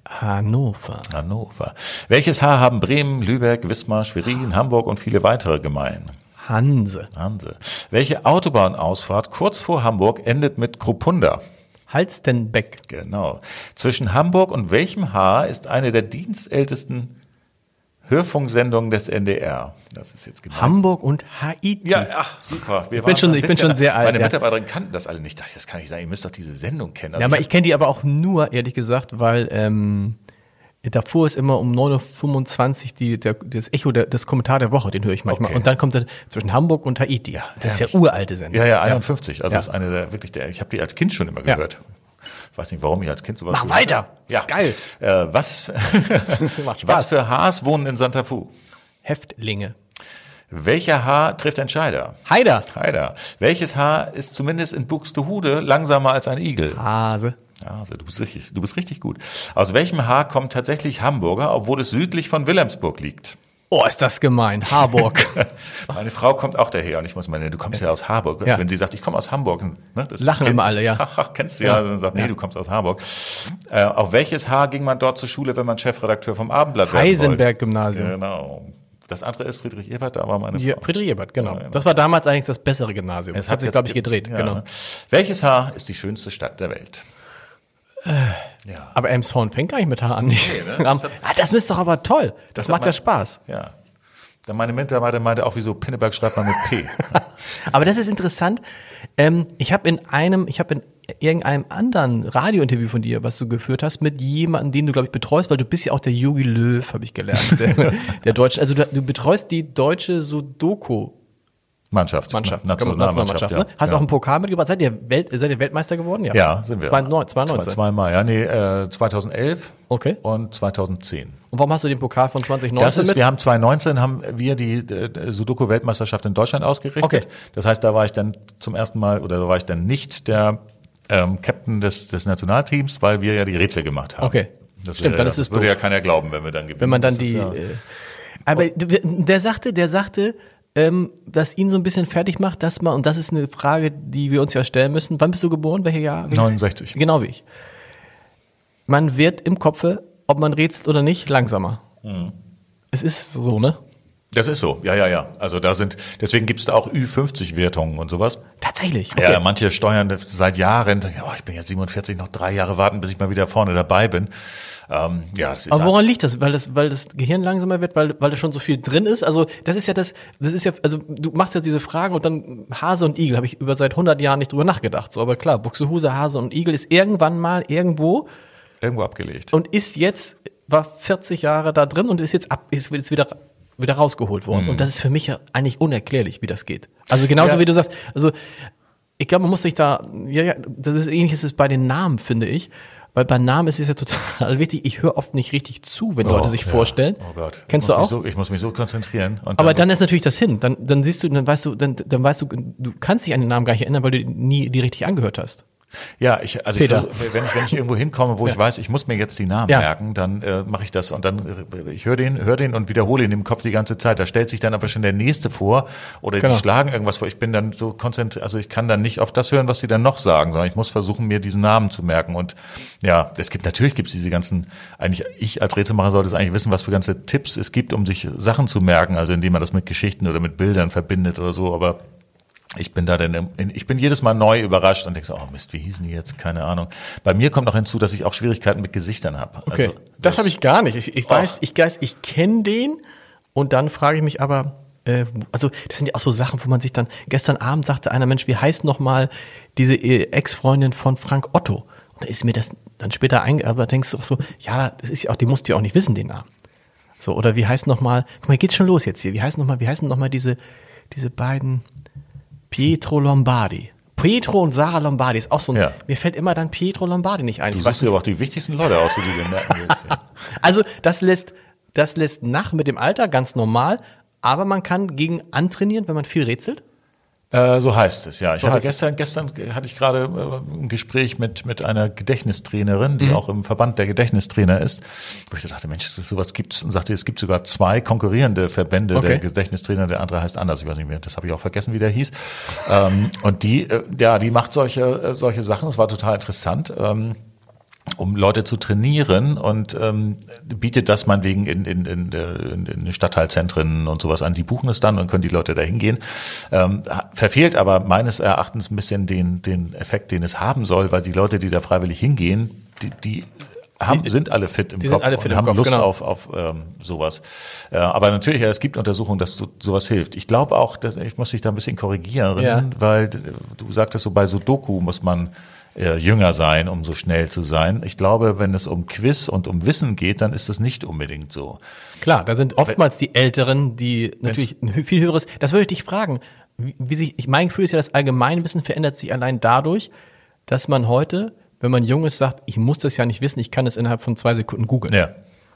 Hannover. Hannover. Welches Haar haben Bremen, Lübeck, Wismar, Schwerin, Hamburg und viele weitere gemein? Hanse. Hanse. Welche Autobahnausfahrt kurz vor Hamburg endet mit Kruppunda? Halstenbeck. Genau. Zwischen Hamburg und welchem Haar ist eine der dienstältesten Hörfunksendungen des NDR? Das ist jetzt gemeint. Hamburg und Haiti. Ja, ach, super. Wir bin waren schon- ich bin schon sehr alt, Meine ja. Mitarbeiterinnen kannten das alle nicht. Ich das kann nicht sein. Ihr müsst doch diese Sendung kennen. Also Ja, aber ich ich kenne die aber auch nur, ehrlich gesagt, weil ähm, davor ist immer um 9.25 Uhr die, der, das Echo, der, das Kommentar der Woche, den höre ich manchmal. Okay. Und dann kommt er zwischen Hamburg und Haiti. Ja, das ist ja uralte Sendung. Ja, ja, 51. Also Ja. ist eine der wirklich der. Ich habe die als Kind schon immer Ja. gehört. Ich weiß nicht, warum ich als Kind sowas. Mach weiter. habe. Ja, geil. Äh, was, was für Haars wohnen in Santa Fu? Häftlinge. Welcher Haar trifft Entscheider? Heider. Heider. Welches Haar ist zumindest in Buxtehude langsamer als ein Igel? Hase. Also du bist richtig, du bist richtig gut. Aus welchem Haar kommt tatsächlich Hamburger, obwohl es südlich von Wilhelmsburg liegt? Oh, ist das gemein. Harburg. Meine Frau kommt auch daher und ich muss meine, du kommst ja aus Harburg. Ja. Wenn sie sagt, ich komme aus Hamburg, ne, das Lachen immer alle, ja. Kennst du ja. Ja. Und dann sagt, nee, Ja. du kommst aus Harburg. Äh, auf welches Haar ging man dort zur Schule, wenn man Chefredakteur vom Abendblatt wollte? Heisenberg-Gymnasium. Genau. Das andere ist Friedrich Ebert, da war meine Ja, Frau. Friedrich Ebert, genau. Ja, genau. Das war damals eigentlich das bessere Gymnasium. Es Das hat sich, glaube ich, ge- gedreht. Ja, Genau. ne? Welches Haar ist die schönste Stadt der Welt? Ja. Aber Elmshorn fängt gar nicht mit H an. Nicht. ne? Das hat- ah, das ist doch aber toll. Das, hat macht ja Spaß. Ja. Dann meine Mitarbeiter meinte auch, wieso Pinneberg schreibt man mit P. Aber das ist interessant. Ähm, ich habe in einem, ich habe in irgendeinem anderen Radiointerview von dir, was du geführt hast, mit jemandem, den du, glaube ich, betreust, weil du bist ja auch der Yogi Löw, habe ich gelernt, der, der deutsche. Also du, du betreust die deutsche Sudoku. Mannschaft. Mannschaft, Nationalmannschaft, ja. Hast ja. auch einen Pokal mitgebracht? Seid ihr, Welt, seid ihr Weltmeister geworden? Ja, Ja, sind wir. 2019. Zwei, 2019. zweimal, ja, nee, äh, 2011 Okay. und 2010. Und warum hast du den Pokal von 2019 Das ist, mit? wir haben 2019 haben wir die äh, Sudoku-Weltmeisterschaft in Deutschland ausgerichtet. Okay. Das heißt, da war ich dann zum ersten Mal oder da war ich dann nicht der ähm, Captain des, des Nationalteams, weil wir ja die Rätsel gemacht haben. Okay. Das Stimmt, wäre, dann ja- ist es würde doof. ja keiner glauben, wenn wir dann gewinnen. wenn man dann Das ist die. ja, äh, aber der sagte, der sagte, ähm, dass ihn so ein bisschen fertig macht, dass man, und das ist eine Frage, die wir uns ja stellen müssen. Wann bist du geboren? Welches Jahr? 69. Genau wie ich. Man wird im Kopfe, ob man rätselt oder nicht, langsamer. Mhm. Es ist so, ne? Das ist so, ja, ja, ja. Also da sind, deswegen gibt es da auch Ü50-Wertungen und sowas. Tatsächlich. Okay. Ja, manche steuern seit Jahren, ja, oh, ich bin jetzt 47, noch drei Jahre warten, bis ich mal wieder vorne dabei bin. Ähm, ja, das ist Aber woran liegt das? Weil das, weil das Gehirn langsamer wird, weil, weil da schon so viel drin ist? Also, das ist ja das, das ist ja, also, du machst ja diese Fragen und dann Hase und Igel, habe ich über seit 100 Jahren nicht drüber nachgedacht. So, aber klar, Buxtehude, Hase und Igel ist irgendwann mal irgendwo irgendwo abgelegt. und ist jetzt war 40 Jahre da drin und ist jetzt ab, ist jetzt wieder wieder rausgeholt worden. Und das ist für mich ja eigentlich unerklärlich, wie das geht. Also genauso Ja. wie du sagst, also ich glaube, man muss sich da, ja, ja, das ist ähnlich ist bei den Namen, finde ich. Weil bei Namen ist es ja total wichtig, ich höre oft nicht richtig zu, wenn Leute sich ja. vorstellen. Oh Gott. Kennst du auch? So, ich muss mich so konzentrieren. Und Aber so- dann ist natürlich das hin. Dann, dann siehst du, dann weißt du, dann, dann weißt du, du kannst dich an den Namen gar nicht erinnern, weil du nie die richtig angehört hast. Ja, ich, also ich versuch, wenn ich wenn ich irgendwo hinkomme, wo ich weiß, ich muss mir jetzt die Namen Ja. merken, dann äh, mache ich das und dann äh, ich höre den, höre den und wiederhole ihn im Kopf die ganze Zeit. Da stellt sich dann aber schon der nächste vor oder Genau. die schlagen irgendwas vor. Ich bin dann so konzentriert, also ich kann dann nicht auf das hören, was sie dann noch sagen, sondern ich muss versuchen, mir diesen Namen zu merken. Und ja, es gibt natürlich gibt es diese ganzen. Eigentlich ich als Rätselmacher sollte es eigentlich wissen, was für ganze Tipps es gibt, um sich Sachen zu merken, also indem man das mit Geschichten oder mit Bildern verbindet oder so. Aber ich bin da in- ich bin jedes Mal neu überrascht und denke so, oh Mist, wie hießen die jetzt? Keine Ahnung. Bei mir kommt noch hinzu, dass ich auch Schwierigkeiten mit Gesichtern habe. Okay. Also, das habe ich gar nicht. Ich, ich weiß, ich weiß, ich kenne den und dann frage ich mich aber, äh, also das sind ja auch so Sachen, wo man sich dann, gestern Abend sagte einer Mensch, wie heißt noch mal diese äh, Ex-Freundin von Frank Otto? Und da ist mir das dann später einge, aber denkst du auch so, ja, das ist ja auch, die musst du ja auch nicht wissen, den Namen. So, oder wie heißt noch mal, guck mal, geht's schon los jetzt hier, wie heißt noch mal, wie heißen noch mal diese, diese beiden, Pietro Lombardi. Pietro und Sarah Lombardi ist auch so ein, Ja. mir fällt immer dann Pietro Lombardi nicht ein. Du suchst dir aber auch die wichtigsten Leute aus, die du merken willst. Ja. also das lässt, das lässt nach mit dem Alter ganz normal, aber man kann gegen antrainieren, wenn man viel rätselt. Äh, so heißt es, ja. Ich So hatte es. gestern, gestern hatte ich gerade äh, ein Gespräch mit, mit einer Gedächtnistrainerin, Mhm. die auch im Verband der Gedächtnistrainer ist, wo ich dachte, Mensch, sowas gibt's und sagte, es gibt sogar zwei konkurrierende Verbände Okay. der Gedächtnistrainer, der andere heißt anders, ich weiß nicht mehr, das habe ich auch vergessen, wie der hieß. ähm, und die, äh, ja, die macht solche, äh, solche Sachen, es war total interessant. Ähm, um Leute zu trainieren und ähm, bietet das meinetwegen in, in, in, der- in, in den Stadtteilzentren und sowas an. Die buchen es dann und können die Leute da hingehen. Ähm, verfehlt aber meines Erachtens ein bisschen den, den Effekt, den es haben soll, weil die Leute, die da freiwillig hingehen, die, die haben, sind alle fit im die Kopf alle fit und im haben Kopf, Lust genau. auf, auf ähm, sowas. Äh, aber natürlich, ja, es gibt Untersuchungen, dass so, sowas hilft. Ich glaube auch, dass, ich muss dich da ein bisschen korrigieren, Ja. weil du sagtest so, bei Sudoku muss man äh, jünger sein, um so schnell zu sein. Ich glaube, wenn es um Quiz und um Wissen geht, dann ist das nicht unbedingt so. Klar, da sind oftmals die Älteren, die natürlich ein viel höheres. Das würde ich dich fragen, wie, wie sich. Ich mein Gefühl ist ja, das Allgemeinwissen verändert sich allein dadurch, dass man heute, wenn man jung ist, sagt, ich muss das ja nicht wissen, ich kann es innerhalb von zwei Sekunden googeln. Ja.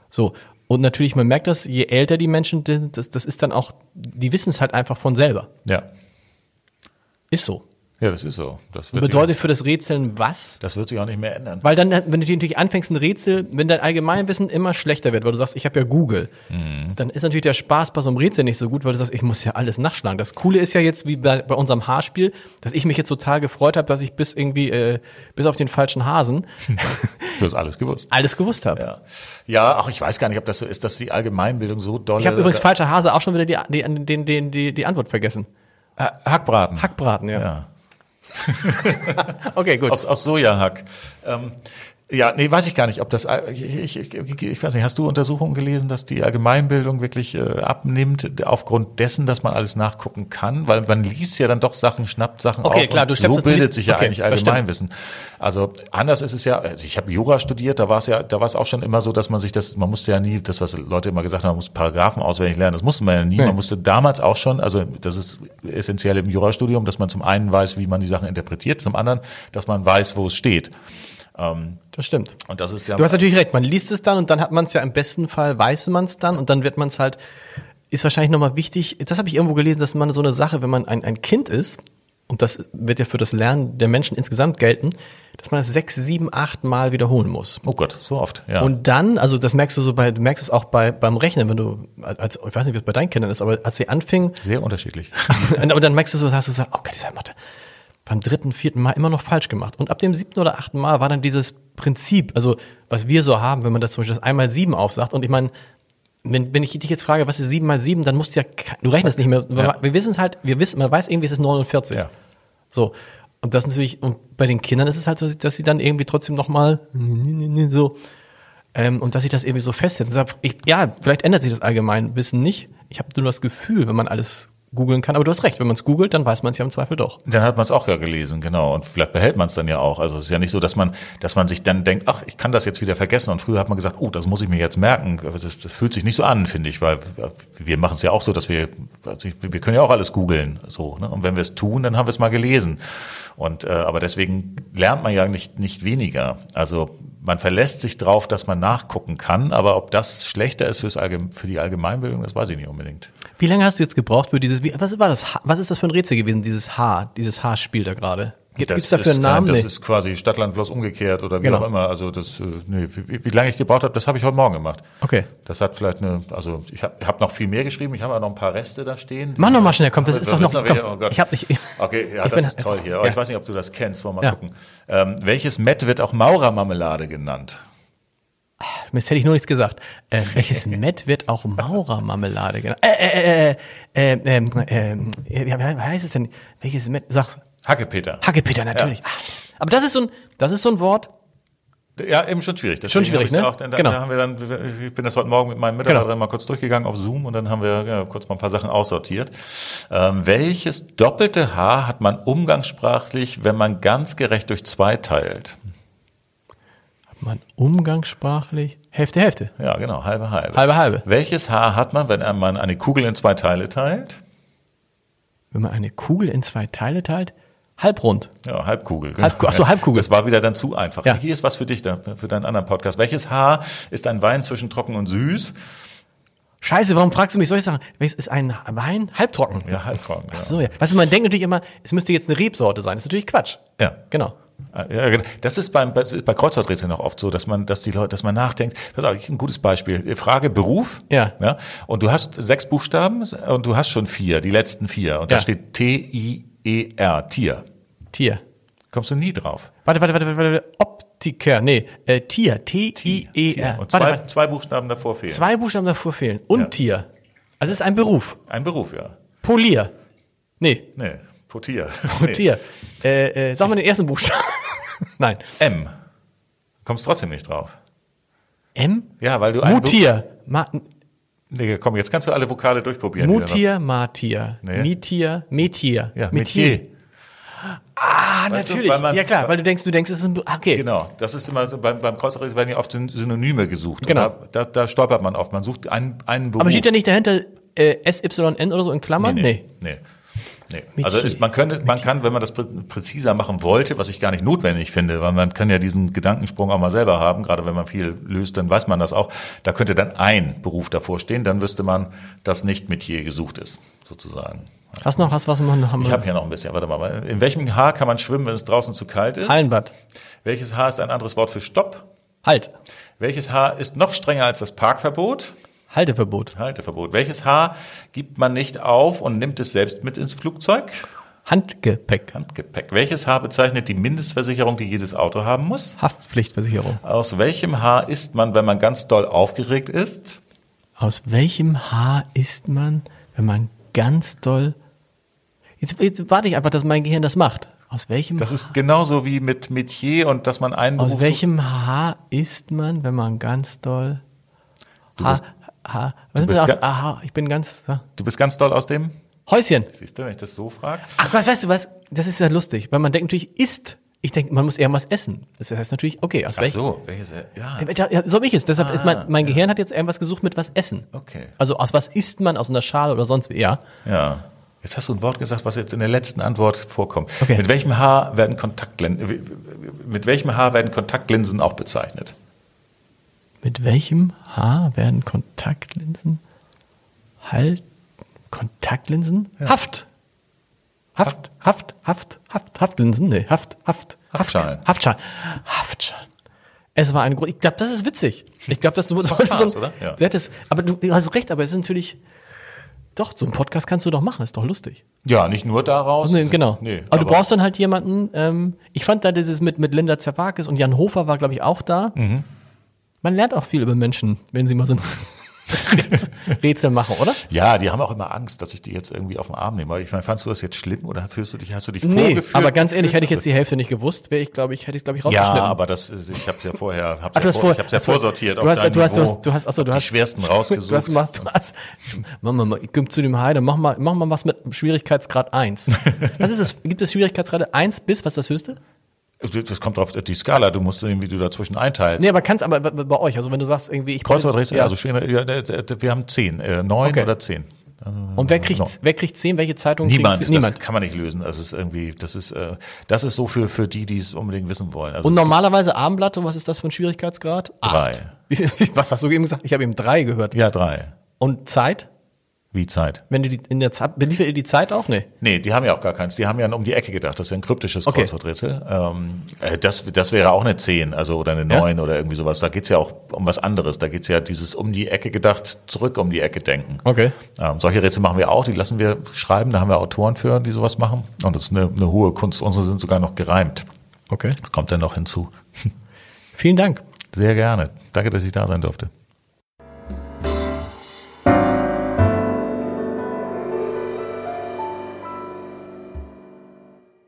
So. Und natürlich, man merkt das, je älter die Menschen sind, das, das ist dann auch, die wissen es halt einfach von selber. Ja. Ist so. Ja, das ist so. Das wird, bedeutet für das Rätseln was? das wird sich auch nicht mehr ändern. Weil dann, wenn du natürlich anfängst, ein Rätsel, wenn dein Allgemeinwissen immer schlechter wird, weil du sagst, ich habe ja Google, dann ist natürlich der Spaß bei so einem Rätsel nicht so gut, weil du sagst, ich muss ja alles nachschlagen. Das Coole ist ja jetzt, wie bei, bei unserem Haarspiel, dass ich mich jetzt total gefreut habe, dass ich bis irgendwie, äh, bis auf den falschen Hasen Du hast alles gewusst. alles gewusst habe. Ja. Ja, auch ich weiß gar nicht, ob das so ist, dass die Allgemeinbildung so doll Ich habe übrigens falscher Hase auch schon wieder die, die, die, die, die, die Antwort vergessen. Hackbraten. Hackbraten, ja. Ja. Okay, gut. Aus, aus Sojahack. Ähm, ja, nee, weiß ich gar nicht, ob das, ich, ich, ich, ich weiß nicht, hast du Untersuchungen gelesen, dass die Allgemeinbildung wirklich äh, abnimmt, aufgrund dessen, dass man alles nachgucken kann? Weil man liest ja dann doch Sachen, schnappt Sachen Okay, auf. klar, du so bildet sich ja okay, eigentlich. Allgemeinwissen. Also anders ist es ja, also ich habe Jura studiert, da war es ja, da war es auch schon immer so, dass man sich das, man musste ja nie, das, was Leute immer gesagt haben, man muss Paragraphen auswendig lernen, das musste man ja nie. Nee. Man musste damals auch schon, also das ist essentiell im Jurastudium, dass man zum einen weiß, wie man die Sachen interpretiert, zum anderen, dass man weiß, wo es steht. Das stimmt. Und das ist ja. Du hast natürlich recht, man liest es dann und dann hat man es ja im besten Fall, weiß man es dann und dann wird man es halt, ist wahrscheinlich nochmal wichtig, das habe ich irgendwo gelesen, dass man so eine Sache, wenn man ein, ein Kind ist, und das wird ja für das Lernen der Menschen insgesamt gelten, dass man das sechs, sieben, acht Mal wiederholen muss. oh Gott, so oft, ja. Und dann, also das merkst du so bei, du merkst es auch bei, beim Rechnen, wenn du, als, ich weiß nicht, wie es bei deinen Kindern ist, aber als sie anfingen, Sehr unterschiedlich. und dann merkst du so, hast du gesagt, oh Gott, dieser Mathe. Beim dritten, vierten Mal immer noch falsch gemacht. Und ab dem siebten oder achten Mal war dann dieses Prinzip, also was wir so haben, wenn man das zum Beispiel das einmal sieben aufsagt. Und ich meine, wenn, wenn ich dich jetzt frage, was ist sieben mal sieben, dann musst du ja, du rechnest nicht mehr. Ja. Wir wissen es halt, wir wissen, man weiß irgendwie, es ist 49. Ja. So. Und das natürlich, und bei den Kindern ist es halt so, dass sie dann irgendwie trotzdem nochmal so, ähm, und dass sich das irgendwie so festsetzt. Ich, ja, vielleicht ändert sich das Allgemeinwissen nicht. Ich habe nur das Gefühl, wenn man alles googeln kann. Aber du hast recht, wenn man es googelt, dann weiß man es ja im Zweifel doch. Dann hat man es auch ja gelesen, genau. Und vielleicht behält man es dann ja auch. Also es ist ja nicht so, dass man, dass man sich dann denkt, ach, ich kann das jetzt wieder vergessen. Und früher hat man gesagt, oh, das muss ich mir jetzt merken. Das, das fühlt sich nicht so an, finde ich, weil wir machen es ja auch so, dass wir, wir können ja auch alles googeln, so. Ne? Und wenn wir es tun, dann haben wir es mal gelesen. Und äh, aber deswegen lernt man ja nicht nicht weniger. Also man verlässt sich drauf, dass man nachgucken kann, aber ob das schlechter ist fürs Allgeme für die Allgemeinbildung, das weiß ich nicht unbedingt. Wie lange hast du jetzt gebraucht für dieses, wie, was war das, was ist das für ein Rätsel gewesen, dieses H, dieses H-Spiel da gerade? Gibt es dafür einen Namen? Das Nee. ist quasi Stadtland bloß umgekehrt oder wie Genau. auch immer. Also das, äh, nee, wie, wie lange ich gebraucht habe, das habe ich heute Morgen gemacht. Okay. Das hat vielleicht eine, also ich habe hab noch viel mehr geschrieben, ich habe auch noch ein paar Reste da stehen. Mach noch mal schnell, komm, das ist doch noch, komm, oh Gott. ich hab nicht, Okay, ja, Ich das bin- ist toll hier. Aber ja. ich weiß nicht, ob du das kennst, wollen wir mal Ja. gucken. Ähm, welches Met wird auch Maurermarmelade genannt? Mist, hätte ich nur nichts gesagt. Äh, welches Met wird auch Maurermarmelade genannt? Äh, äh, äh, äh, ähm, äh, wie, heißt es denn? Welches Met? Sag, Hackepeter. Hackepeter, natürlich. Ach, Mist. Aber das ist so ein, das ist so ein Wort. Ja, eben schon schwierig. Schon Deswegen schwierig, hab ich's ne? Auch, dann, Genau. da haben wir dann, ich bin das heute Morgen mit meinem Mitarbeiter Genau. mal kurz durchgegangen auf Zoom und dann haben wir ja, kurz mal ein paar Sachen aussortiert. Ähm, welches doppelte Haar hat man umgangssprachlich, wenn man ganz gerecht durch zwei teilt? Man umgangssprachlich Hälfte, Hälfte. Ja, genau, halbe, halbe. Halbe, halbe. Welches Haar hat man, wenn man eine Kugel in zwei Teile teilt? Wenn man eine Kugel in zwei Teile teilt, halbrund. Ja, Halbkugel. Halbku- ach so, Halbkugel. Das war wieder dann zu einfach. Ja. Hier ist was für dich, da, für deinen anderen Podcast. Welches Haar ist ein Wein zwischen trocken und süß? Scheiße, warum fragst du mich solche Sachen? Welches ist ein Wein? Halbtrocken. Ja, halbtrocken. Ach so, ja. Weißt du, man denkt natürlich immer, es müsste jetzt eine Rebsorte sein. Das ist natürlich Quatsch. Ja. Genau. Ja, genau. Das ist beim, das ist bei Kreuzworträtseln noch oft so, dass man, dass die Leute, dass man nachdenkt. Pass auf, ein gutes Beispiel. Frage Beruf. Ja. ja. Und du hast sechs Buchstaben und du hast schon vier, die letzten vier. Und da Ja. steht T-I-E-R, Tier. Tier. Kommst du nie drauf. Warte, warte, warte, warte, warte. Optiker. Nee, äh, Tier. Tier. Und Warte, zwei, warte. zwei Buchstaben davor fehlen. Zwei Buchstaben davor fehlen. Und Ja. Tier. Also es ist ein Beruf. Ein Beruf, ja. Polier. Nee, Nee, Potier. Tier. Äh, äh, sag mal den ersten Buchstaben. Nein. Nee. M. Kommst trotzdem nicht drauf. M? Ja, weil du ein Mutier. Ma Nee, komm, jetzt kannst du alle Vokale durchprobieren. Mutier, Martier. Nee. Mitier, Metier. Ja, Metier. Ah, Weißt du, natürlich. weil man- ja klar, weil du denkst, du denkst, es ist ein... Be- Okay. Genau, das ist immer so, beim, beim Kreuzworträtsel werden ja oft Syn- Synonyme gesucht. Genau. Da, da, da stolpert man oft. Man sucht einen, einen Beruf. Aber steht da nicht dahinter äh, SYN oder so in Klammern? Nee. nee. nee. Metier. Also ist, man könnte, man kann, wenn man das prä- präziser machen wollte, was ich gar nicht notwendig finde, weil man kann ja diesen Gedankensprung auch mal selber haben, gerade wenn man viel löst, dann weiß man das auch. Da könnte dann ein Beruf davor stehen, dann wüsste man, dass nicht Metier gesucht ist, sozusagen. Hast noch was, was noch haben? Ich habe hier noch ein bisschen, warte mal. In welchem Haar kann man schwimmen, wenn es draußen zu kalt ist? Hallenbad. Welches Haar ist ein anderes Wort für Stopp? Halt. Welches Haar ist noch strenger als das Parkverbot? Halteverbot. Halteverbot. Welches Haar gibt man nicht auf und nimmt es selbst mit ins Flugzeug? Handgepäck. Handgepäck. Welches Haar bezeichnet die Mindestversicherung, die jedes Auto haben muss? Haftpflichtversicherung. Aus welchem Haar isst man, wenn man ganz doll aufgeregt ist? Aus welchem Haar isst man, wenn man ganz doll... Jetzt, jetzt warte ich einfach, dass mein Gehirn das macht. Aus welchem, Das ist genauso wie mit Metier und dass man einen aus Beruf welchem Haar isst man, wenn man ganz doll... Haar, Haar, was bist ist auf, aha, ich bin ganz... Ja. Du bist ganz doll aus dem? Häuschen. Siehst du, wenn ich das so frage? Ach, was, weißt du was? Das ist ja lustig, weil man denkt natürlich, isst. Ich denke, man muss eher was essen. Das heißt natürlich, okay, aus Ach welchem... so, welches, ja. Ja, ja, so hab ich es. Deshalb ist mein, mein Gehirn hat jetzt irgendwas gesucht mit was essen. Okay. Also aus was isst man, aus einer Schale oder sonst wie, ja. Ja. Jetzt hast du ein Wort gesagt, was jetzt in der letzten Antwort vorkommt. Okay. Mit welchem Haar werden Kontaktlinsen, mit welchem Haar werden Kontaktlinsen auch bezeichnet? Mit welchem Haar werden Kontaktlinsen halt Kontaktlinsen? Haft. Haft, Haft, Haft, Haft, Haftlinsen, nee, Haft, Haft, Haft, Haftschalen. Haftschalen. Haftschalen. Es war ein Grund. Ich glaube, das ist witzig. Ich glaube, das doch Spaß, so oder? Ja. ja. das, aber du, du hast recht, aber es ist natürlich, doch, so ein Podcast kannst du doch machen, ist doch lustig. Ja, nicht nur daraus. Nee, genau. Nee, aber, du brauchst dann halt jemanden, ähm, ich fand da dieses mit, mit Linda Zerwakis und Jan Hofer war, glaube ich, auch da. Mhm. Man lernt auch viel über Menschen, wenn sie mal so Rätsel machen, oder? Ja, die haben auch immer Angst, dass ich die jetzt irgendwie auf den Arm nehme. Ich meine, fandst du das jetzt schlimm oder fühlst du dich, hast du dich Nee, vorgeführt? aber ganz ehrlich, hätte ich jetzt die Hälfte nicht gewusst, wäre ich, glaube ich, hätte ich, glaube ich, ja, rausgeschnitten. aber das, ich habe es ja vorher, hab's Ach, du ja hast vor, vor, ich hab's ja hast vor- vorsortiert. Du auf hast, dein du hast, du hast, du hast, achso, du Hab hast die schwersten Du rausgesucht. hast, mach, du hast, mach mal, ich komm zu dem Heide, mach mal, mach mal was mit Schwierigkeitsgrad 1. Was ist es? Gibt es Schwierigkeitsgrade 1 bis, was ist das höchste? Das kommt auf die Skala. Du musst sehen, wie du dazwischen einteilst. Nee, aber kannst aber bei, euch, also wenn du sagst irgendwie, ich jetzt- also schwere, ja, d- wir haben zehn, äh, neun Okay. oder zehn. Und wer kriegt, No. wer kriegt 10, welche Zeitung Niemand, kriegt Niemand. das kann man nicht lösen. Das ist irgendwie, das ist, äh, das ist so für für die, die es unbedingt wissen wollen. Also Und normalerweise Abendblatt, und was ist das für ein Schwierigkeitsgrad? Drei. Acht. Was hast du eben gesagt? Ich habe eben drei gehört. ja drei. Und Zeit? Wie Zeit? Wenn du die in der Zeit, beliefert ihr die Zeit auch? Nee. Nee, die haben ja auch gar keins. Die haben ja um die Ecke gedacht. Das ist ja ein kryptisches Okay. Kreuzworträtsel. Ähm, äh, das, das wäre auch eine 10, also oder eine Ja? 9 oder irgendwie sowas. Da geht's ja auch um was anderes. Da geht's ja dieses um die Ecke gedacht, zurück um die Ecke denken. Okay. Ähm, solche Rätsel machen wir auch, die lassen wir schreiben, da haben wir Autoren für, die sowas machen. Und das ist eine, eine hohe Kunst. Unsere sind sogar noch gereimt. Okay. Das kommt dann noch hinzu. Vielen Dank. Sehr gerne. Danke, dass ich da sein durfte.